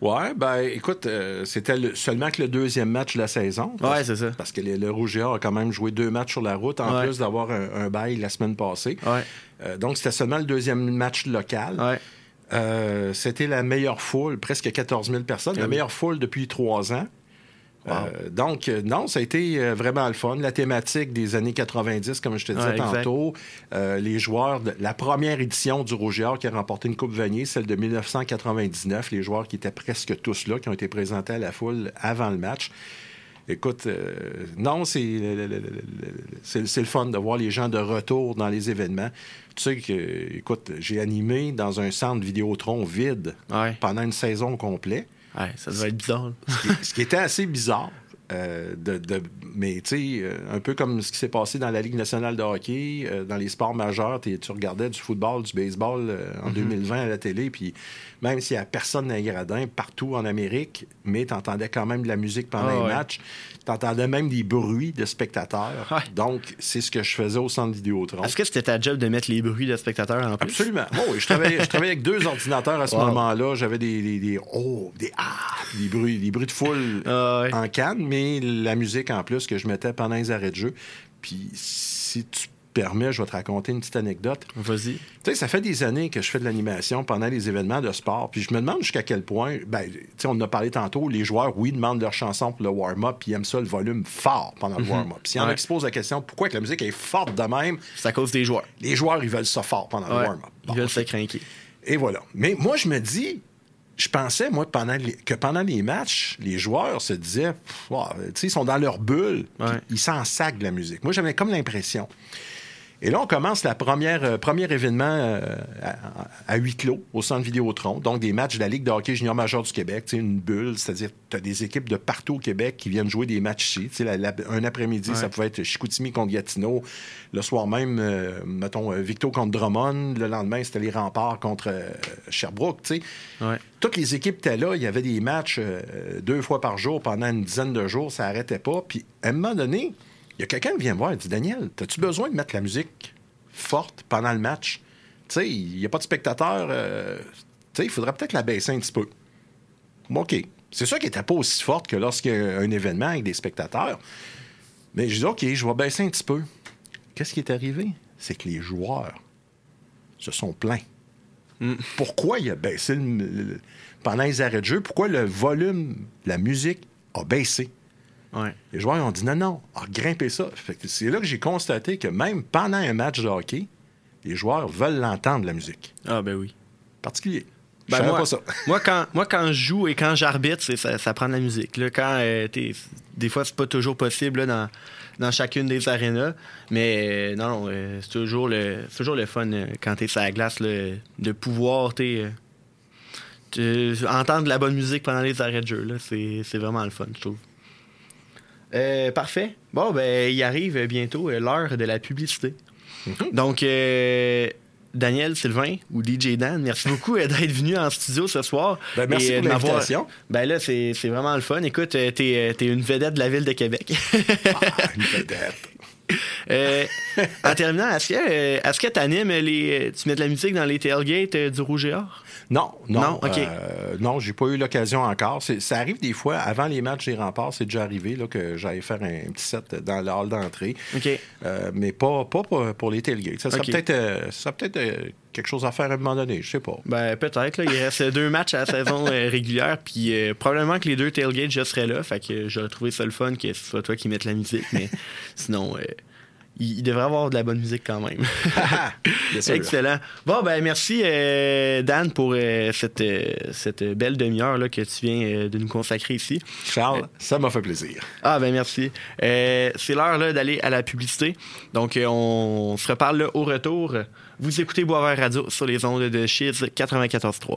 Ouais, ben écoute, euh, c'était le- seulement que le deuxième match de la saison. Ouais, Parce- c'est ça. Parce que le, le Rouge a quand même joué deux matchs sur la route, en Ouais. plus d'avoir un, un bail la semaine passée. Ouais, Euh, donc, c'était seulement le deuxième match local. ouais. Euh, c'était la meilleure foule, presque 14 000 personnes, Ah la meilleure foule depuis trois ans. Wow. Euh, donc, euh, non, ça a été euh, vraiment le fun. La thématique des années 90, comme je te disais Ouais, tantôt, euh, les joueurs, de la première édition du Rouge et Or qui a remporté une Coupe Vanier, celle de 1999, les joueurs qui étaient presque tous là, qui ont été présentés à la foule avant le match. Écoute, euh, non, c'est le, c'est fun de voir les gens de retour dans les événements. Tu sais que, écoute, j'ai animé dans un centre Vidéotron vide Ouais. pendant une saison complète Ouais, ça devait être bizarre. ce qui était assez bizarre. Euh, de, de- mais tu sais, euh, un peu comme ce qui s'est passé dans la Ligue nationale de hockey, euh, dans les sports majeurs, tu regardais du football, du baseball euh, en 2020 à la télé, puis même s'il n'y a personne dans les gradins, partout en Amérique, mais tu entendais quand même de la musique pendant Ah les ouais. matchs, tu entendais même des bruits de spectateurs. Donc, c'est ce que je faisais au centre Vidéotron. Est-ce que c'était ta job de mettre les bruits de spectateurs en plus? Absolument. Bon, oui, je, travaillais, je travaillais avec deux ordinateurs à ce Wow. moment-là. J'avais des, des, des oh, des ah, des bruits, des bruits de foule Ah ouais. en canne, mais la musique en plus que je mettais pendant les arrêts de jeu. Puis si tu permets, je vais te raconter une petite anecdote. Vas-y. Tu sais, ça fait des années que je fais de l'animation pendant les événements de sport. Puis je me demande jusqu'à quel point, ben, tu sais, on en a parlé tantôt, les joueurs, oui, demandent leur chanson pour le warm-up, puis ils aiment ça, le volume fort pendant le warm-up. S'il y en a Mhm. Qui se posent la question, pourquoi que la musique est forte de même, C'est à cause des joueurs. les joueurs, ils veulent ça fort pendant Ouais. le warm-up. Ils veulent se craquer. Et voilà. Mais moi, je me dis, je pensais, moi, pendant les- que pendant les matchs, les joueurs se disaient, wow, tu sais, ils sont dans leur bulle, Ouais. ils s'en sacent de la musique. Moi, j'avais comme l'impression. Et là, on commence la première, euh, premier événement euh, à, à huis clos au centre Vidéotron, donc des matchs de la Ligue de hockey junior majeur du Québec, tu sais, une bulle, c'est-à-dire tu as des équipes de partout au Québec qui viennent jouer des matchs ici. La- la- un après-midi, Ouais. ça pouvait être Chicoutimi contre Gatineau. Le soir même, euh, mettons, euh, Victo contre Drummond. Le lendemain, c'était les remparts contre Sherbrooke. tu sais. Ouais. Toutes les équipes étaient là. Il y avait des matchs deux fois par jour pendant une dizaine de jours. Ça n'arrêtait pas. Puis, à un moment donné, il y a quelqu'un qui vient me voir et dit Daniel, as-tu besoin de mettre la musique forte pendant le match? Tu sais, il n'y a pas de spectateurs. euh, tu sais, il faudrait peut-être la baisser un petit peu. Bon, OK. C'est sûr qu'elle n'était pas aussi forte que lorsqu'il y a un événement avec des spectateurs. Mais je dis OK, je vais baisser un petit peu. Qu'est-ce qui est arrivé? C'est que les joueurs se sont plaints. Pourquoi il a baissé le- le- pendant les arrêts de jeu? Pourquoi le volume, la musique a baissé? Ouais. Les joueurs ont dit non, non, a grimpé ça. C'est là que j'ai constaté que même pendant un match de hockey, les joueurs veulent l'entendre, la musique. Ah, ben oui. Particulier. Ben moi, pas ça. moi, quand, moi, quand je joue et quand j'arbitre, ça, ça prend de la musique. Là, quand, euh, des fois, c'est pas toujours possible là, dans, dans chacune des arénas. Mais euh, non, euh, c'est toujours, le, toujours le fun quand t'es sur la glace là, de pouvoir entendre de la bonne musique pendant les arrêts de jeu. c'est vraiment le fun, je trouve. Euh, parfait. Bon, ben, il arrive bientôt euh, l'heure de la publicité. Donc, euh, Daniel Sylvain ou DJ Dan, merci beaucoup euh, d'être venu en studio ce soir. Ben, merci Et, pour l'invitation. Ben là, c'est c'est vraiment le fun. Écoute, t'es t'es une vedette de la ville de Québec. Ah, une vedette. Euh, en terminant, est-ce que est-ce que t'animes les. Tu mets de la musique dans les tailgates du Rouge et Or? Non, non. Non, OK. euh, non, j'ai pas eu l'occasion encore. Ça arrive des fois, avant les matchs des remparts, c'est déjà arrivé là, que j'allais faire un petit set dans le hall d'entrée. OK. Euh, mais pas, pas pour, pour les tailgates. Ça serait peut-être euh, euh, quelque chose à faire à un moment donné, je sais pas. Ben, peut-être. Il reste deux matchs à la saison régulière. Puis probablement que les deux tailgates, je serais là. Fait que j'aurais trouvé ça le fun que ce soit toi qui mettes la musique. Mais sinon, il, il devrait avoir de la bonne musique quand même. Bien sûr. Excellent. Bon, ben merci, euh, Dan, pour euh, cette, euh, cette belle demi-heure que tu viens de nous consacrer ici. Charles, ça m'a fait plaisir. Ah, ben merci. C'est l'heure d'aller à la publicité. Donc, on se reparle là, au retour. Vous écoutez Boisvert Radio sur les ondes de Chiz 94.3.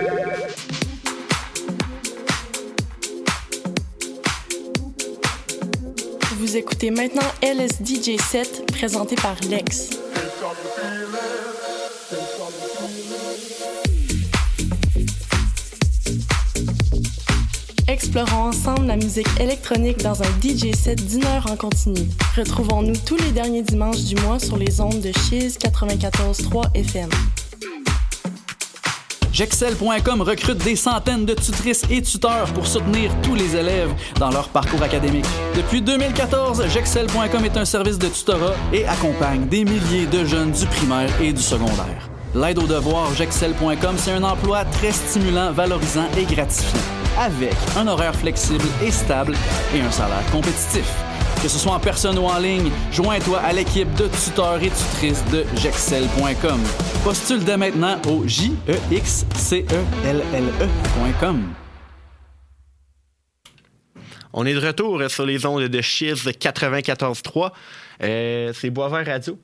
Vous écoutez maintenant LSDJ 7 présenté par Lex. Explorons ensemble la musique électronique dans un DJ set d'une heure en continu. Retrouvons-nous tous les derniers dimanches du mois sur les ondes de Chiz 94.3 FM. Jexcel.com recrute des centaines de tutrices et tuteurs pour soutenir tous les élèves dans leur parcours académique. Depuis 2014, Jexcel.com est un service de tutorat et accompagne des milliers de jeunes du primaire et du secondaire. L'aide aux devoirs Jexcel.com, c'est un emploi très stimulant, valorisant et gratifiant, avec un horaire flexible et stable et un salaire compétitif. Que ce soit en personne ou en ligne, joins-toi à l'équipe de tuteurs et tutrices de Jexcel.com. Postule dès maintenant au j e x c e l l e.com. On est de retour sur les ondes de Chiz 94.3. Euh, c'est Boisvert Radio,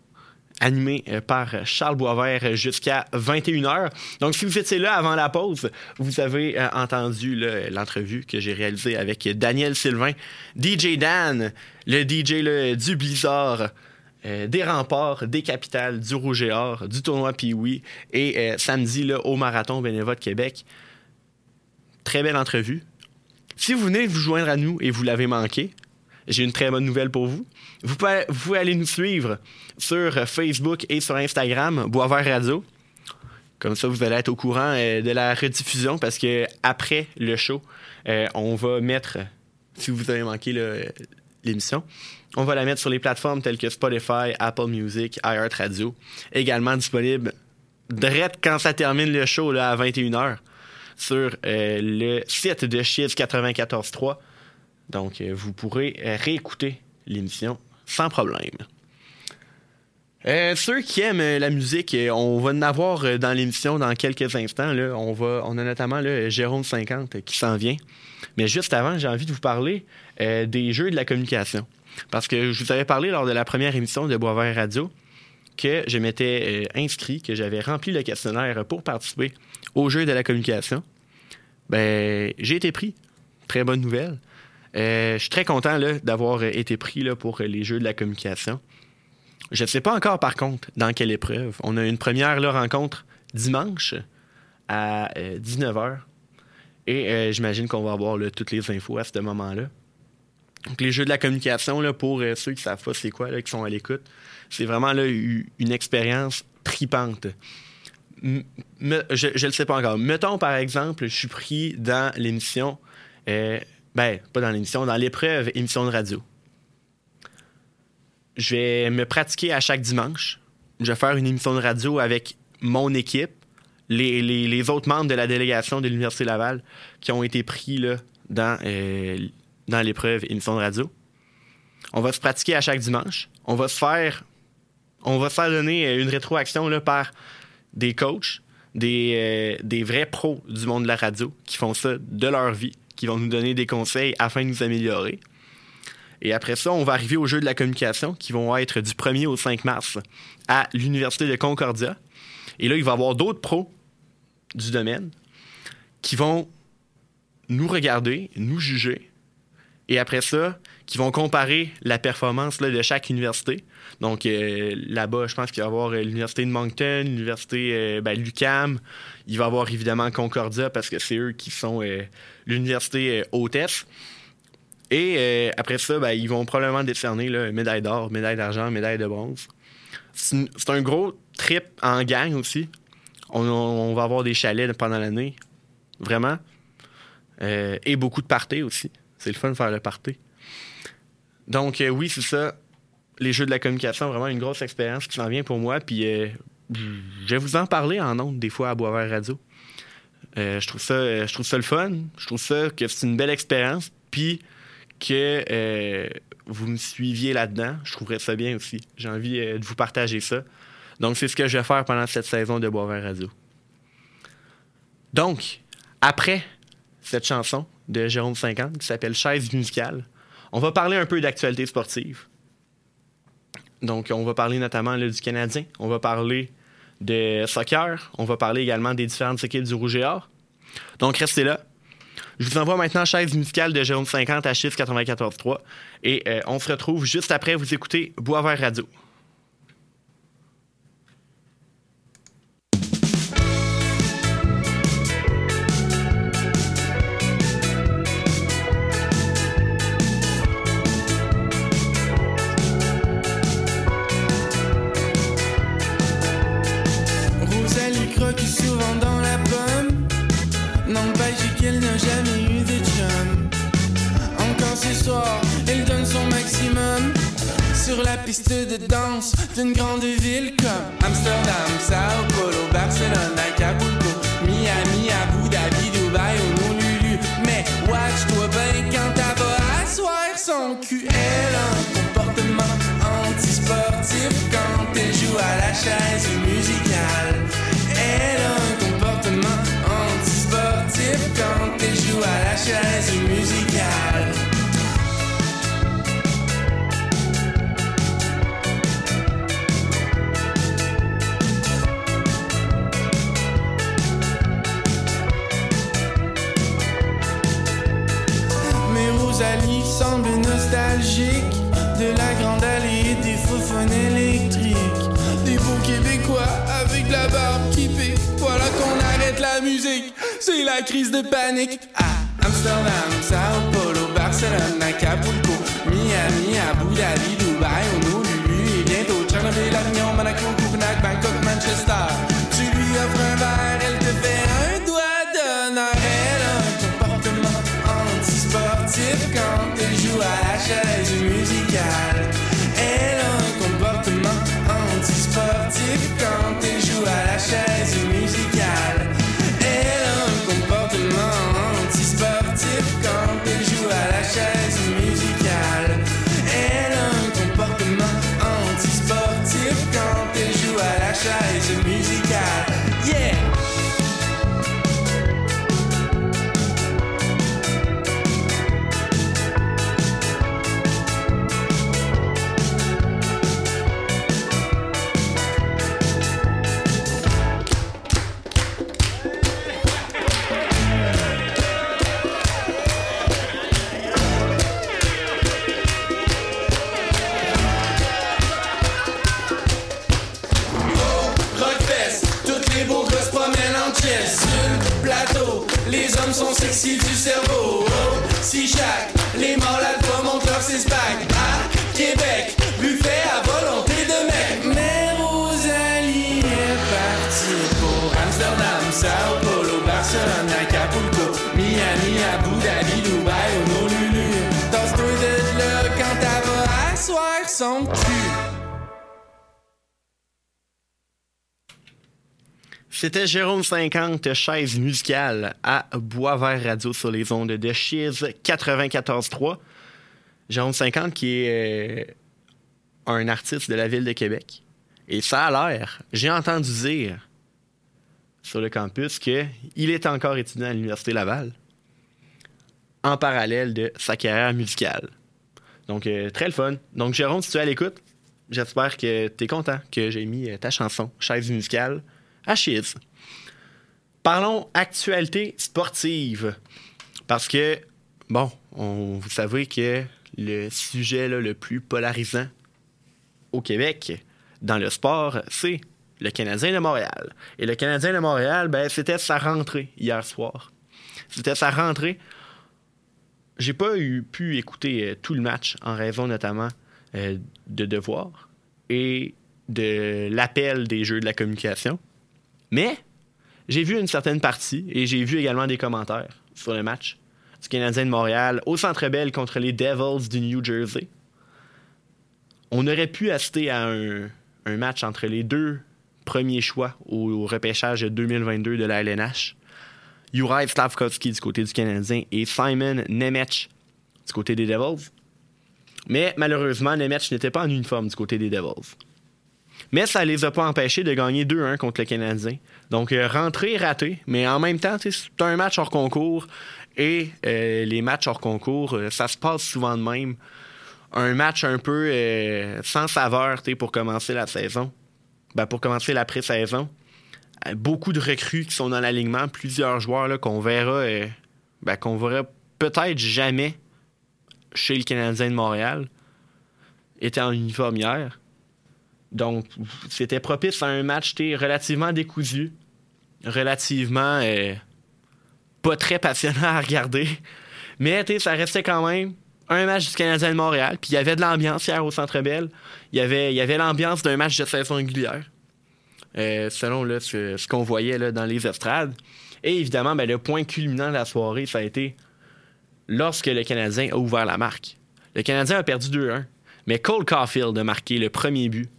animé euh, par Charles Boisvert jusqu'à 21h. Donc, si vous étiez là avant la pause, vous avez euh, entendu l'entrevue que j'ai réalisée avec Daniel Sylvain, DJ Dan, le DJ du Blizzard. euh, des remparts, des capitales, du Rouge et Or, du tournoi Pee-Wee et samedi là, au Marathon Bénévole de Québec. Très belle entrevue. Si vous venez vous joindre à nous et vous l'avez manqué, j'ai une très bonne nouvelle pour vous. Vous pouvez, aller nous suivre sur Facebook et sur Instagram, Boisvert Radio. Comme ça, vous allez être au courant euh, de la rediffusion parce que après le show, euh, on va mettre, si vous avez manqué l'émission, on va la mettre sur les plateformes telles que Spotify, Apple Music, iHeartRadio. Également disponible direct quand ça termine le show à 21h sur euh, le site de Chiz 94.3. Donc, vous pourrez réécouter l'émission sans problème. Euh, ceux qui aiment euh, la musique, euh, on va en avoir dans l'émission dans quelques instants. On, va, on a notamment Jérôme 50 euh, qui s'en vient. Mais juste avant, j'ai envie de vous parler des jeux de la communication. Parce que je vous avais parlé lors de la première émission de Boisvert Radio que je m'étais inscrit, que j'avais rempli le questionnaire pour participer aux jeux de la communication. Ben, j'ai été pris. Très bonne nouvelle. Euh, je suis très content d'avoir euh, été pris là, pour euh, les jeux de la communication. Je ne sais pas encore, par contre, dans quelle épreuve. On a une première là, rencontre dimanche à 19h. Et j'imagine qu'on va avoir là, toutes les infos à ce moment-là. Donc, les jeux de la communication, là, pour ceux qui savent pas c'est quoi, qui sont à l'écoute, c'est vraiment une expérience tripante. Je ne le sais pas encore. Mettons, par exemple, je suis pris dans l'émission, ben, pas dans l'émission, dans l'épreuve émission de radio. Je vais me pratiquer à chaque dimanche. Je vais faire une émission de radio avec mon équipe, les, les- les autres membres de la délégation de l'Université Laval qui ont été pris là, dans, euh, dans l'épreuve émission de radio. On va se pratiquer à chaque dimanche. On va se faire, on va se faire donner euh, une rétroaction là, par des coachs, des, euh, des vrais pros du monde de la radio qui font ça de leur vie, qui vont nous donner des conseils afin de nous améliorer. Et après ça, on va arriver aux Jeux de la communication qui vont être du 1er au 5 mars à l'Université de Concordia. Et là, il va y avoir d'autres pros du domaine qui vont nous regarder, nous juger. Et après ça, qui vont comparer la performance là, de chaque université. Donc euh, là-bas, je pense qu'il va y avoir euh, l'Université de Moncton, l'Université euh, ben, l'UCAM. Il va y avoir évidemment Concordia parce que c'est eux qui sont euh, l'université hôtesse. Et après ça, ben, ils vont probablement décerner là, médaille d'or, médaille d'argent, médaille de bronze. C'est un gros trip en gang aussi. On, va avoir des chalets pendant l'année, vraiment. Et beaucoup de parties aussi. C'est le fun de faire le party. Donc, euh, oui, c'est ça. Les jeux de la communication, vraiment une grosse expérience qui s'en vient pour moi. Puis, euh, je vais vous en parler en ondes des fois à Boisvert Radio. Euh, je, trouve ça, je trouve ça le fun. Je trouve ça que c'est une belle expérience. Puis, que vous me suiviez là-dedans, je trouverais ça bien aussi. J'ai envie de vous partager ça. Donc, c'est ce que je vais faire pendant cette saison de Boisvert Radio. Donc, après cette chanson de Jérôme 50 qui s'appelle Chaise musicale, on va parler un peu d'actualité sportive. Donc, on va parler notamment du Canadien, on va parler de soccer, on va parler également des différentes équipes du Rouge et Or. Donc, restez là. Je vous envoie maintenant Chaise musicale de Jérôme 50 à chiffre 94.3 et euh, on se retrouve juste après vous écouter Boisvert Radio. La piste de danse d'une grande ville comme Amsterdam, Sao Paulo, Barcelone, Acapulco, Miami, Abu Dhabi, Dubaï ou Honolulu. Mais watch-toi bien quand elle va asseoir son cul. Elle un comportement antisportif quand elle joue à la chaise musicale. Elle a un comportement antisportif quand elle joue à la chaise musicale. Mais Rosalie semble nostalgique de la grande allée des faux électriques. Des beaux Québécois avec la barbe qui pique. Voilà qu'on arrête la musique, c'est la crise de panique. À Amsterdam, Sao Paulo, Barcelone, Acapulco, Miami, Abu Dhabi, Dubaï, Honolulu et Tchernobyl, Avignon, Monaco, Copenhague, Bangkok, Manchester. C'était Jérôme 50, chaise musicale à Boisvert Radio sur les ondes de Chiz 94.3. Jérôme 50 qui est euh, un artiste de la ville de Québec. Et ça a l'air, j'ai entendu dire sur le campus qu'il est encore étudiant à l'Université Laval en parallèle de sa carrière musicale. Donc, euh, très le fun. Donc, Jérôme, si tu es à l'écoute, j'espère que tu es content que j'ai mis euh, ta chanson, Chaise musicale, à Chiz. Parlons actualité sportive. Parce que, bon, on, vous savez que le sujet le plus polarisant au Québec dans le sport, c'est le Canadien de Montréal. Et le Canadien de Montréal, ben, c'était sa rentrée hier soir. C'était sa rentrée. J'ai pas eu, pu écouter euh, tout le match en raison notamment euh, de devoirs et de l'appel des jeux de la communication. Mais j'ai vu une certaine partie et j'ai vu également des commentaires sur le match du Canadien de Montréal au Centre Bell contre les Devils du New Jersey. On aurait pu assister à un, match entre les deux premiers choix au, repêchage 2022 de la LNH. Juraj Slavkovski du côté du Canadien et Simon Nemec du côté des Devils. Mais malheureusement, Nemec n'était pas en uniforme du côté des Devils. Mais ça ne les a pas empêchés de gagner 2-1 contre le Canadien. Donc, euh, rentrée ratée, mais en même temps, c'est un match hors concours. Et euh, les matchs hors concours, euh, ça se passe souvent de même. Un match un peu sans saveur pour commencer la saison. Ben, pour commencer la pré-saison. beaucoup de recrues qui sont dans l'alignement, plusieurs joueurs qu'on verra, ben, qu'on verra peut-être jamais chez le Canadien de Montréal étaient en uniforme hier. Donc, c'était propice à un match relativement décousu, relativement euh, pas très passionnant à regarder. Mais ça restait quand même un match du Canadien de Montréal. Puis il y avait de l'ambiance hier au Centre Bell. Il y avait, l'ambiance d'un match de saison régulière, euh, selon ce, qu'on voyait dans les estrades. Et évidemment, ben, le point culminant de la soirée, ça a été lorsque le Canadien a ouvert la marque. Le Canadien a perdu 2-1, mais Cole Caulfield a marqué le premier but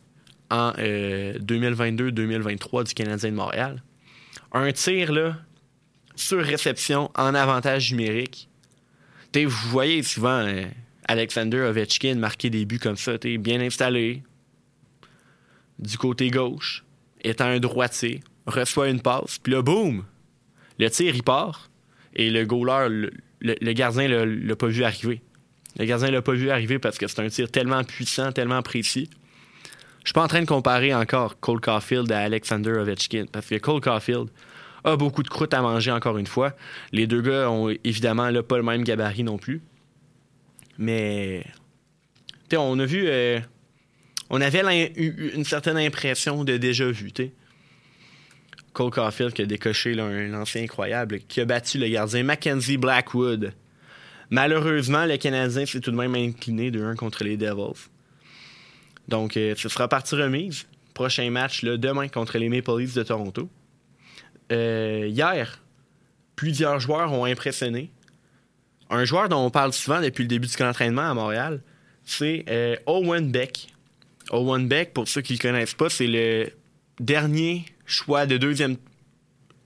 en 2022-2023 euh, du Canadien de Montréal. Un tir là, sur réception en avantage numérique. vous voyez souvent euh, Alexander Ovechkin marquer des buts comme ça, bien installé, du côté gauche, étant un droitier, reçoit une passe, puis là, boum! Le tir, il part, et le goaler, le, le gardien l'a pas vu arriver. Le gardien l'a pas vu arriver parce que c'est un tir tellement puissant, tellement précis. Je suis pas en train de comparer encore Cole Caulfield à Alexander Ovechkin parce que Cole Caulfield a beaucoup de croûte à manger encore une fois. Les deux gars ont évidemment pas le même gabarit non plus. Mais on a vu euh, on avait une certaine impression de déjà vu, Cole Caulfield qui a décoché un lancé incroyable, qui a battu le gardien Mackenzie Blackwood. Malheureusement, le Canadien s'est tout de même incliné de 1 contre les Devils. Donc, euh, ce sera partie remise. Prochain match là, demain contre les Maple Leafs de Toronto. Euh, hier, plusieurs joueurs ont impressionné. Un joueur dont on parle souvent depuis le début du camp à Montréal, c'est euh, Owen Beck. Owen Beck, pour ceux qui ne le connaissent pas, c'est le dernier choix de deuxième.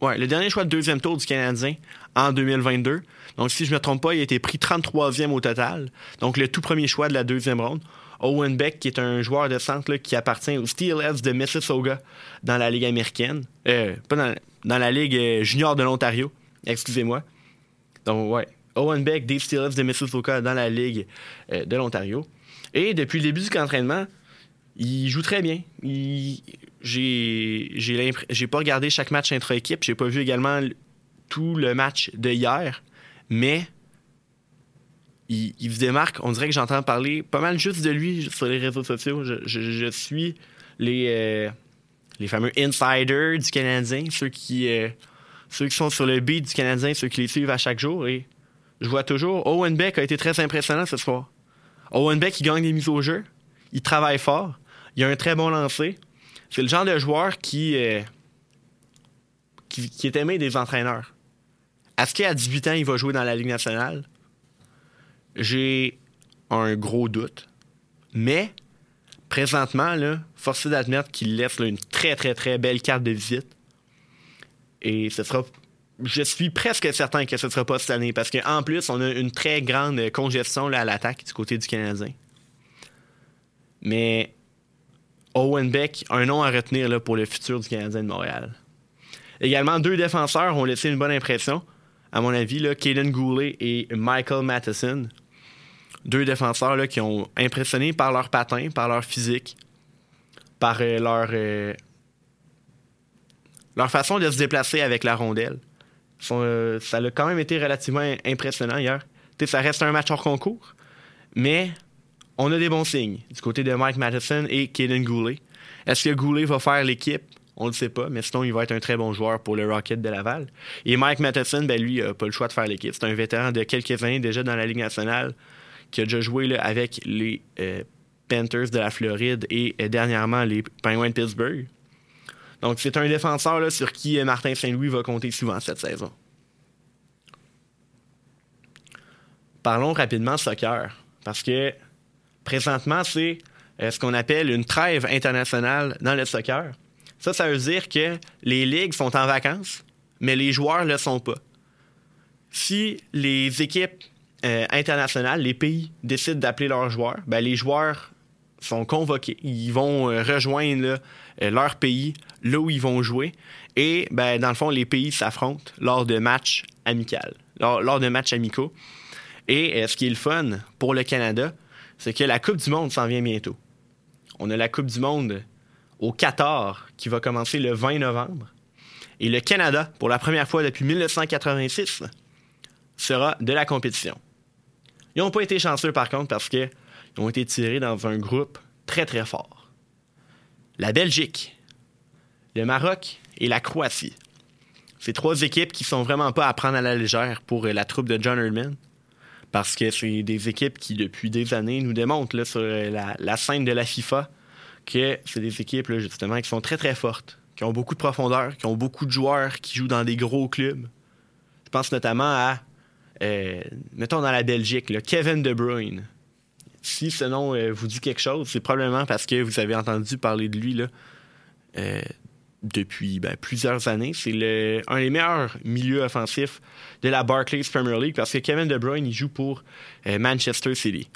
Ouais, le dernier choix de deuxième tour du Canadien en 2022. Donc, si je ne me trompe pas, il a été pris 33e au total. Donc, le tout premier choix de la deuxième ronde. Owen Beck, qui est un joueur de centre qui appartient aux Steelers de Mississauga dans la Ligue américaine. Euh, pas dans, la Ligue euh, junior de l'Ontario. Excusez-moi. Donc, ouais. Owen Beck des Steelers de Mississauga dans la Ligue euh, de l'Ontario. Et depuis le début du entraînement, il joue très bien. J'ai pas regardé chaque match intra-équipe. J'ai pas vu également tout le match de hier. Mais il, se démarque. On dirait que j'entends parler pas mal juste de lui sur les réseaux sociaux. Je, suis les, euh, les fameux insiders du Canadien, ceux qui, euh, ceux qui sont sur le beat du Canadien, ceux qui les suivent à chaque jour. Et je vois toujours, Owen Beck a été très impressionnant ce soir. Owen Beck, il gagne des mises au jeu. Il travaille fort. Il a un très bon lancer. C'est le genre de joueur qui, euh, qui, qui, est aimé des entraîneurs. Est-ce qu'à 18 ans, il va jouer dans la Ligue nationale? J'ai un gros doute. Mais, présentement, là, force d'admettre qu'il laisse une très, très, très belle carte de visite. Et ce sera. Je suis presque certain que ce ne sera pas cette année parce qu'en plus, on a une très grande congestion là, à l'attaque du côté du Canadien. Mais Owen Beck, un nom à retenir là, pour le futur du Canadien de Montréal. Également, deux défenseurs ont laissé une bonne impression, à mon avis, là, Kaden Goulet et Michael Matheson Deux défenseurs là, qui ont impressionné par leur patin, par leur physique, par euh, leur, euh, leur façon de se déplacer avec la rondelle. Euh, ça a quand même été relativement impressionnant hier. T'sais, ça reste un match hors concours, mais on a des bons signes du côté de Mike Matheson et Kaden Goulet. Est-ce que Goulet va faire l'équipe? On ne le sait pas, mais sinon, il va être un très bon joueur pour le Rocket de Laval. Et Mike Matheson, ben, lui, n'a pas le choix de faire l'équipe. C'est un vétéran de quelques années déjà dans la Ligue nationale qui a déjà joué avec les euh, Panthers de la Floride et euh, dernièrement les Penguins de Pittsburgh. Donc, c'est un défenseur sur qui euh, Martin Saint-Louis va compter souvent cette saison. Parlons rapidement soccer, parce que présentement, c'est ce qu'on appelle une trêve internationale dans le soccer. Ça, ça veut dire que les ligues sont en vacances, mais les joueurs ne le sont pas. Si les équipes euh, les pays décident d'appeler leurs joueurs, ben, les joueurs sont convoqués. Ils vont euh, rejoindre euh, leur pays, là où ils vont jouer. Et ben, dans le fond, les pays s'affrontent lors de matchs amicaux. Lors, lors de matchs amicaux. Et ce qui est le fun pour le Canada, c'est que la Coupe du Monde s'en vient bientôt. On a la Coupe du Monde au Qatar qui va commencer le 20 novembre. Et le Canada, pour la première fois depuis 1986, sera de la compétition. Ils n'ont pas été chanceux par contre parce qu'ils ont été tirés dans un groupe très très fort. La Belgique, le Maroc et la Croatie. Ces trois équipes qui sont vraiment pas à prendre à la légère pour la troupe de John Herdman parce que c'est des équipes qui, depuis des années, nous démontrent sur la, la, scène de la FIFA que c'est des équipes, justement, qui sont très, très fortes, qui ont beaucoup de profondeur, qui ont beaucoup de joueurs qui jouent dans des gros clubs. Je pense notamment à, euh, mettons, dans la Belgique, Kevin De Bruyne. Si ce nom euh, vous dit quelque chose, c'est probablement parce que vous avez entendu parler de lui euh, depuis ben, plusieurs années. C'est un des meilleurs milieux offensifs de la Barclays Premier League parce que Kevin De Bruyne, il joue pour Manchester City.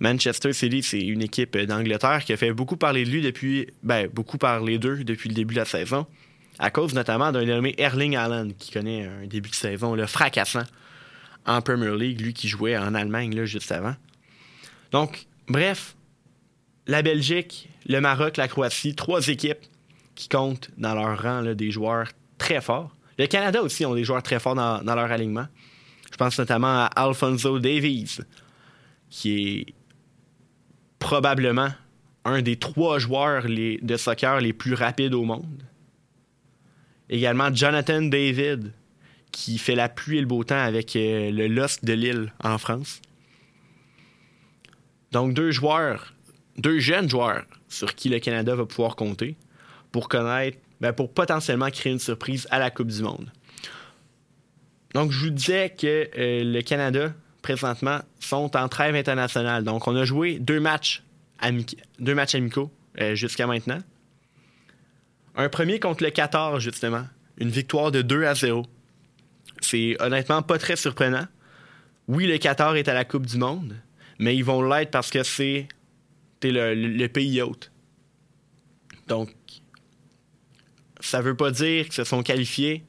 Manchester City, c'est une équipe d'Angleterre qui a fait beaucoup parler de lui depuis, ben, beaucoup parler d'eux depuis le début de la saison, à cause notamment d'un nommé Erling Haaland qui connaît un début de saison le fracassant en Premier League, lui qui jouait en Allemagne là, juste avant. Donc, bref, la Belgique, le Maroc, la Croatie, trois équipes qui comptent dans leur rang des joueurs très forts. Le Canada aussi ont des joueurs très forts dans, leur alignement. Je pense notamment à Alfonso Davies, qui est probablement un des trois joueurs de soccer les plus rapides au monde. Également Jonathan David, qui fait la pluie et le beau temps avec euh, le LOSC de Lille en France. Donc deux joueurs, deux jeunes joueurs sur qui le Canada va pouvoir compter pour connaître, ben pour potentiellement créer une surprise à la Coupe du Monde. Donc, je vous disais que euh, le Canada, présentement, sont en trêve internationale. Donc, on a joué deux matchs, amicaux euh, jusqu'à maintenant. Un premier contre le 14, justement. Une victoire de 2 à 0. C'est honnêtement pas très surprenant. Oui, le Qatar est à la Coupe du Monde, mais ils vont l'être parce que c'est le, pays hôte. Donc, ça veut pas dire qu'ils se sont qualifiés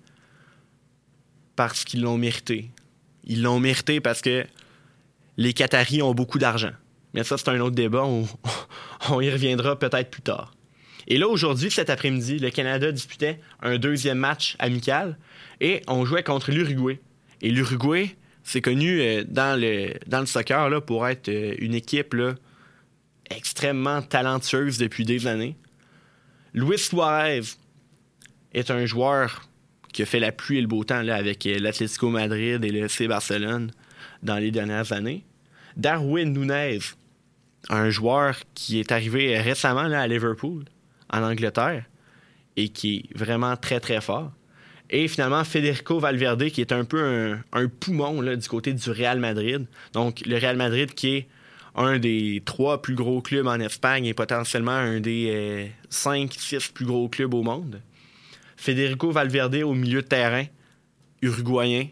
parce qu'ils l'ont mérité. Ils l'ont mérité parce que les Qataris ont beaucoup d'argent. Mais ça, c'est un autre débat. On y reviendra peut-être plus tard. Et là, aujourd'hui, cet après-midi, le Canada disputait un deuxième match amical et on jouait contre l'Uruguay. Et l'Uruguay, c'est connu euh, dans, le, dans le soccer là, pour être euh, une équipe extrêmement talentueuse depuis des années. Luis Suarez est un joueur qui a fait la pluie et le beau temps là, avec euh, l'Atlético Madrid et le FC Barcelone dans les dernières années. Darwin Nunez, un joueur qui est arrivé récemment là, à Liverpool, en Angleterre, et qui est vraiment très, très fort. Et finalement, Federico Valverde, qui est un peu un, poumon du côté du Real Madrid. Donc, le Real Madrid qui est un des trois plus gros clubs en Espagne et potentiellement un des euh, cinq, six plus gros clubs au monde. Federico Valverde au milieu de terrain, uruguayen.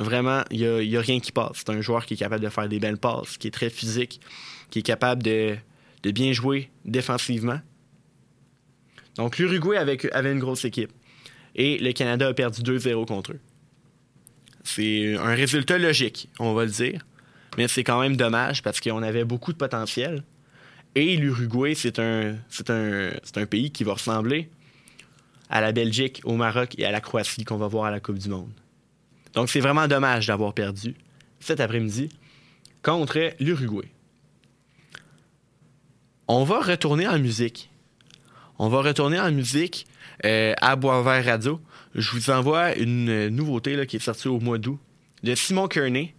Vraiment, il n'y a, rien qui passe. C'est un joueur qui est capable de faire des belles passes, qui est très physique, qui est capable de, bien jouer défensivement. Donc, l'Uruguay avait une grosse équipe. Et le Canada a perdu 2-0 contre eux. C'est un résultat logique, on va le dire. mais c'est quand même dommage parce qu'on avait beaucoup de potentiel. Et l'Uruguay, c'est un, pays qui va ressembler à la Belgique, au Maroc et à la Croatie qu'on va voir à la Coupe du Monde. Donc c'est vraiment dommage d'avoir perdu cet après-midi contre l'Uruguay. On va retourner en musique. On va retourner en musique euh, à Boisvert Radio. Je vous envoie une nouveauté là, qui est sortie au mois d'août de Simon Kearney.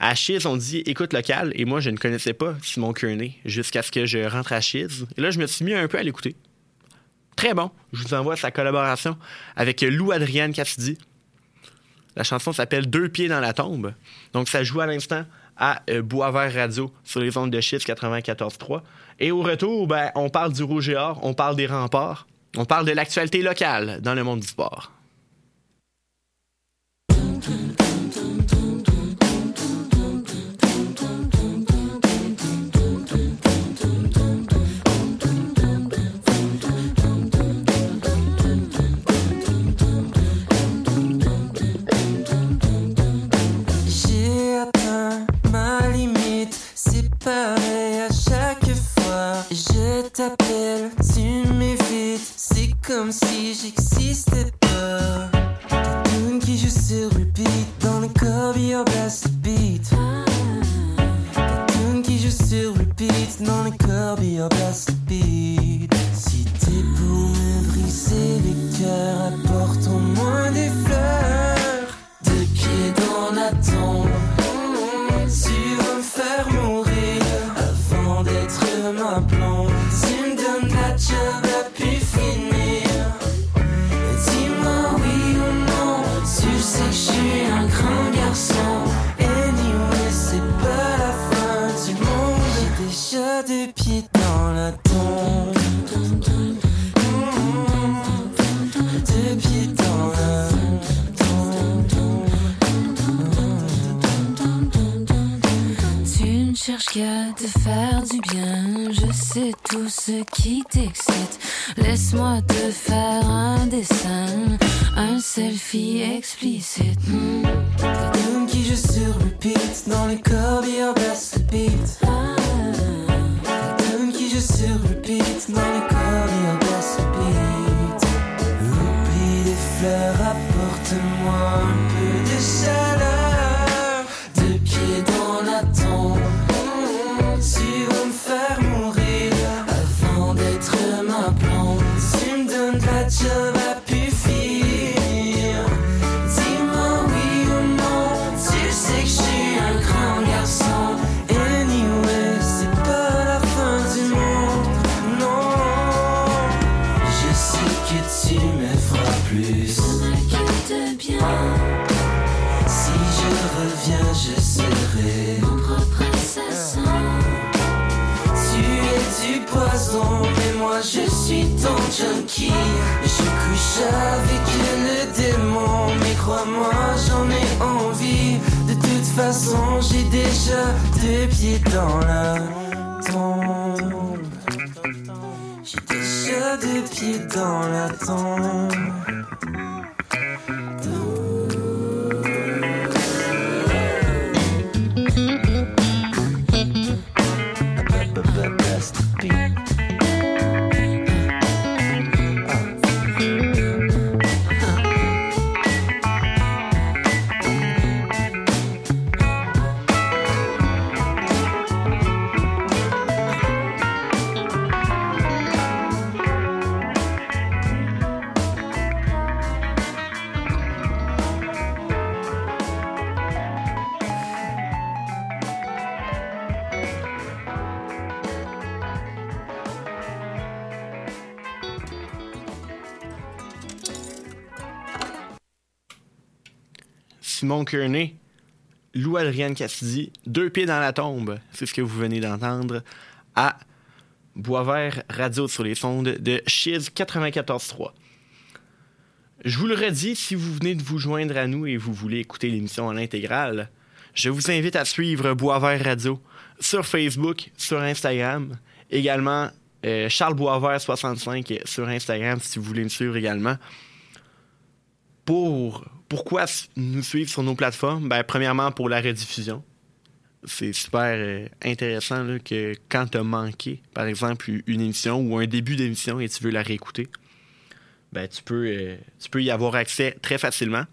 À Chiz, on dit écoute local, et moi je ne connaissais pas Simon Kearney jusqu'à ce que je rentre à Chiz. Et là, je me suis mis un peu à l'écouter. Très bon. Je vous envoie sa collaboration avec Lou Adrienne Cassidy. La chanson s'appelle Deux pieds dans la tombe. Donc, ça joue à l'instant à euh, Boisvert Radio sur les ondes de Chiz 94.3. Et au retour, ben, on parle du Rouge et Or, on parle des remparts, on parle de l'actualité locale dans le monde du sport. À chaque fois. Je t'appelle, tu comme si j'existais pas. Ta tune qui joue sur repeat dans le or Blast Beat. Ta tune qui joue sur repeat dans le or Blast Beat. Si t'es pour me briser les cœurs, apporte au moins des fleurs. Deux pieds dans la tombe, tu vas me faire mourir avant d'être ma blonde. Tu me donnes la Cherches qu'à te faire du bien. Je sais tout ce qui t'excite. Laisse-moi te faire un dessin, un selfie explicite. Hmm. Ta tune qui joue sur repeat dans le Corby or Blast Beat. Tune qui joue sur repeat dans le Corby or Blast Beat. Oublie les fleurs, apporte-moi couche avec le démon, mais crois-moi, j'en ai envie. De toute façon, j'ai déjà deux pieds dans la tombe. J'ai déjà deux pieds dans la tombe. Simon Kearney, Lou Adrienne Cassidy, Deux pieds dans la tombe. C'est ce que vous venez d'entendre à Boisvert Radio sur les sondes de Chiz 94.3. Je vous le redis, si vous venez de vous joindre à nous et vous voulez écouter l'émission en intégrale, je vous invite à suivre Boisvert Radio sur Facebook, sur Instagram, également euh, Charles Boisvert 65 sur Instagram si vous voulez me suivre également. Pour pourquoi nous suivre sur nos plateformes? Ben, premièrement pour la rediffusion. c'est super euh, intéressant que quand tu as manqué, par exemple, une émission ou un début d'émission et tu veux la réécouter, ben, tu, peux, euh, tu peux y avoir accès très facilement.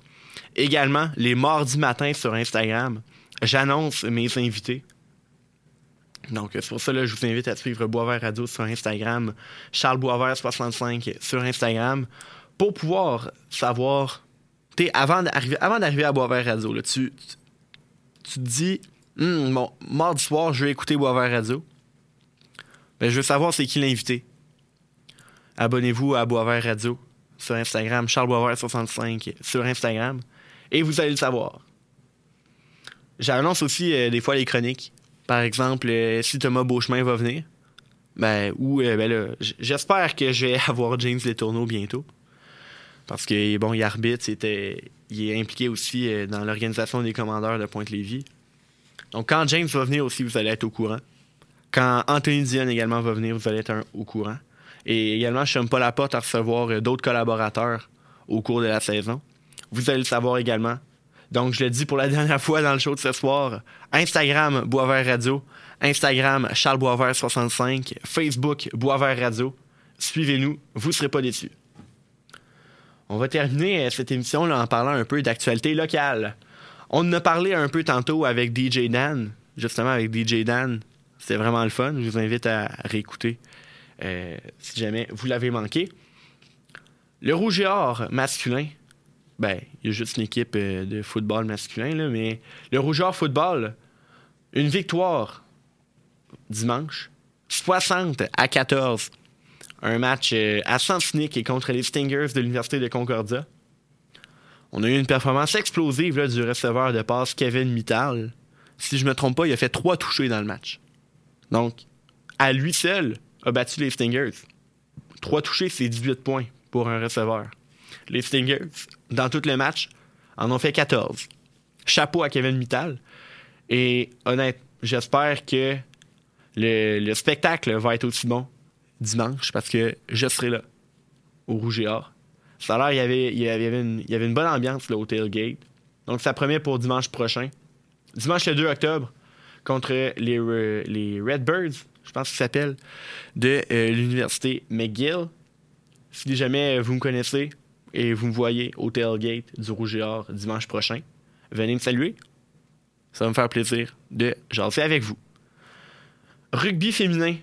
Également, les mardis matins sur Instagram, j'annonce mes invités. Donc, c'est pour ça que je vous invite à suivre Boisvert Radio sur Instagram, Charles Boisvert65 sur Instagram, pour pouvoir savoir, avant d'arriver, avant d'arriver à Boisvert Radio, tu, tu, te dis, Hum, bon, mardi soir, je vais écouter Boisvert Radio. Ben, je veux savoir c'est qui l'invité. Abonnez-vous à Boisvert Radio sur Instagram, Charles Boisvert65 sur Instagram, et vous allez le savoir. J'annonce aussi euh, des fois les chroniques. Par exemple, euh, si Thomas Beauchemin va venir, ben, ou, euh, ben là, j'espère que je vais avoir James Letourneau bientôt. Parce que, bon, il arbitre, c'était, il est impliqué aussi dans l'organisation des commandeurs de Pointe-Lévis. Donc, quand James va venir aussi, vous allez être au courant. Quand Anthony Dion également va venir, vous allez être au courant. Et également, je ne pas la porte à recevoir euh, d'autres collaborateurs au cours de la saison. Vous allez le savoir également. Donc, je le dis pour la dernière fois dans le show de ce soir. Instagram, Boisvert Radio. Instagram, Charles Boisvert 65. Facebook, Boisvert Radio. Suivez-nous, vous ne serez pas déçus. On va terminer euh, cette émission en parlant un peu d'actualité locale. On en a parlé un peu tantôt avec DJ Dan, justement avec DJ Dan. C'était vraiment le fun. Je vous invite à réécouter euh, si jamais vous l'avez manqué. Le Rouge masculin, ben, il y a juste une équipe euh, de football masculin, là, mais le Rouge football, une victoire dimanche, 60 à 14. Un match euh, à Saint-Nick contre les Stingers de l'Université de Concordia. On a eu une performance explosive du receveur de passe Kevin Mittal. Si je me trompe pas, il a fait trois touchés dans le match. Donc, à lui seul, a battu les Stingers. Trois touchés, c'est 18 points pour un receveur. Les Stingers, dans tout le match, en ont fait 14. Chapeau à Kevin Mittal. Et honnête, j'espère que le, spectacle va être aussi bon dimanche parce que je serai là, au Rouge et Or. Ça a l'air, il y avait, une, bonne ambiance au tailgate. Donc, ça promet pour dimanche prochain. Dimanche le 2 octobre, contre les, les Redbirds, je pense qu'ils s'appellent, de euh, l'université McGill. Si jamais vous me connaissez et vous me voyez au tailgate du Rouge et Or dimanche prochain, venez me saluer. Ça va me faire plaisir de jaser avec vous. Rugby féminin.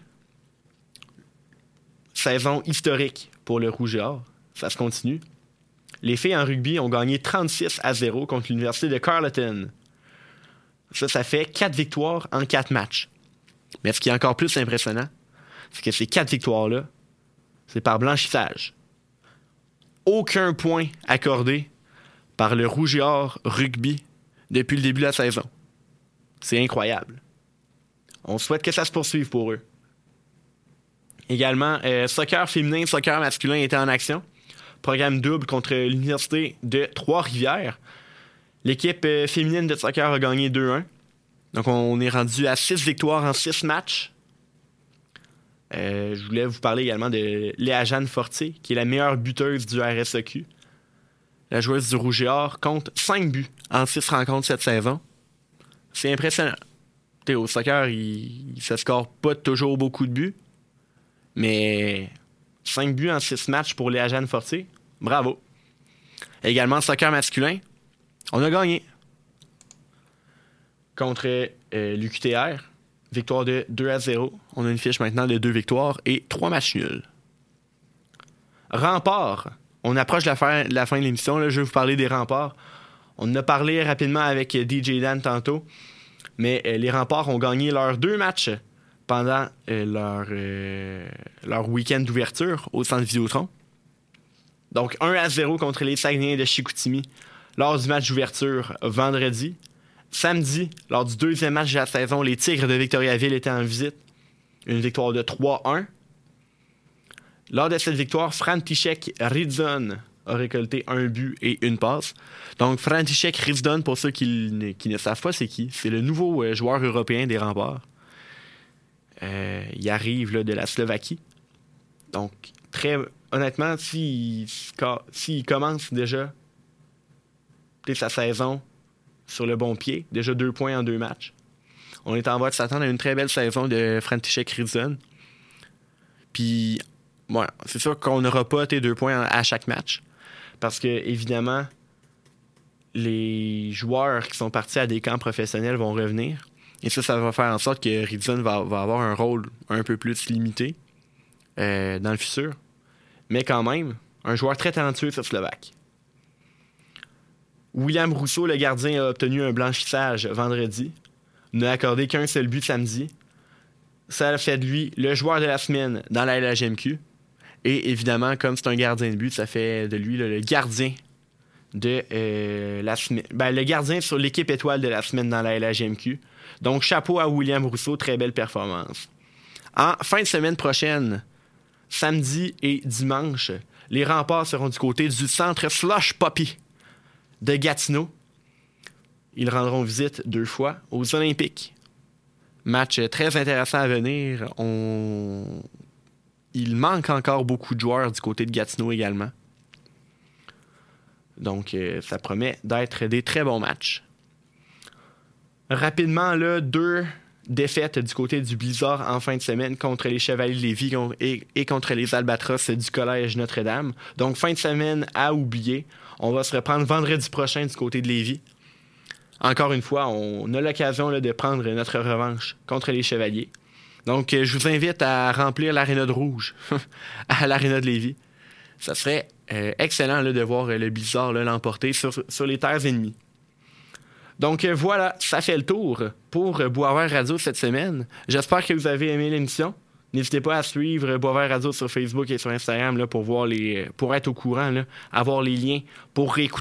Saison historique pour le Rouge et Or ça se continue. Les filles en rugby ont gagné 36 à 0 contre l'Université de Carleton. Ça, ça fait 4 victoires en 4 matchs. Mais ce qui est encore plus impressionnant, c'est que ces 4 victoires-là, c'est par blanchissage. Aucun point accordé par le Rouge et Or rugby depuis le début de la saison. C'est incroyable. On souhaite que ça se poursuive pour eux. Également, euh, soccer féminin, soccer masculin étaient en action programme double contre l'Université de Trois-Rivières. L'équipe euh, féminine de soccer a gagné 2-1. Donc, on est rendu à 6 victoires en 6 matchs. Euh, je voulais vous parler également de Léa Jeanne Fortier, qui est la meilleure buteuse du RSEQ. La joueuse du Rouge et Or compte 5 buts en 6 rencontres cette saison. C'est impressionnant. au soccer, il, ne se score pas toujours beaucoup de buts, mais 5 buts en 6 matchs pour Léa Jeanne Fortier. Bravo. Également, soccer masculin, on a gagné contre euh, l'UQTR. Victoire de 2 à 0. On a une fiche maintenant de 2 victoires et 3 matchs nuls. Rempart. On approche la fin, de, la fin de l'émission. Je vais vous parler des remparts. On en a parlé rapidement avec DJ Dan tantôt. Mais euh, les remparts ont gagné leurs deux matchs pendant euh, leur, euh, leur week-end d'ouverture au centre Vidéotron. Donc 1 à 0 contre les Saguenayens de Chicoutimi lors du match d'ouverture vendredi. Samedi, lors du deuxième match de la saison, les Tigres de Victoriaville étaient en visite. Une victoire de 3-1. Lors de cette victoire, František Ridzon a récolté un but et une passe. Donc, František Ridzon, pour ceux qui, ne savent pas, c'est qui? C'est le nouveau euh, joueur européen des remparts. Euh, il arrive de la Slovaquie. Donc, très honnêtement, s'il commence déjà sa saison sur le bon pied, déjà deux points en deux matchs, On est en voie de s'attendre à une très belle saison de František Rizon. Puis, c'est sûr qu'on n'aura pas tes deux points à chaque match. Parce que, évidemment, les joueurs qui sont partis à des camps professionnels vont revenir. Et ça, ça va faire en sorte que va, va avoir un rôle un peu plus limité euh, dans le futur. Mais quand même, un joueur très talentueux sur Slovaque. William Rousseau, le gardien, a obtenu un blanchissage vendredi. N'a accordé qu'un seul but samedi. Ça a fait de lui le joueur de la semaine dans la LHMQ. Et évidemment, comme c'est un gardien de but, ça fait de lui le gardien de euh, la semaine. Ben, le gardien sur l'équipe étoile de la semaine dans la LHMQ. Donc, chapeau à William Rousseau, très belle performance. En fin de semaine prochaine, samedi et dimanche, les remparts seront du côté du centre Slush Poppy de Gatineau. Ils rendront visite deux fois aux Olympiques. Match très intéressant à venir. Il manque encore beaucoup de joueurs du côté de Gatineau également. Donc, euh, ça promet d'être des très bons matchs. Rapidement, là, deux défaites du côté du Blizzard en fin de semaine contre les Chevaliers de Lévis et, contre les Albatros du Collège Notre-Dame. Donc, fin de semaine à oublier. On va se reprendre vendredi prochain du côté de Lévis. Encore une fois, on a l'occasion de prendre notre revanche contre les Chevaliers. Donc, euh, je vous invite à remplir l'aréna de rouge à l'aréna de Lévis. Ça serait euh, excellent là, de voir euh, le Blizzard l'emporter sur, sur les terres ennemies. Donc euh, voilà, ça fait le tour pour Boisvert Radio cette semaine. J'espère que vous avez aimé l'émission. N'hésitez pas à suivre Boisvert Radio sur Facebook et sur Instagram là, pour voir les pour être au courant, avoir les liens pour réécouter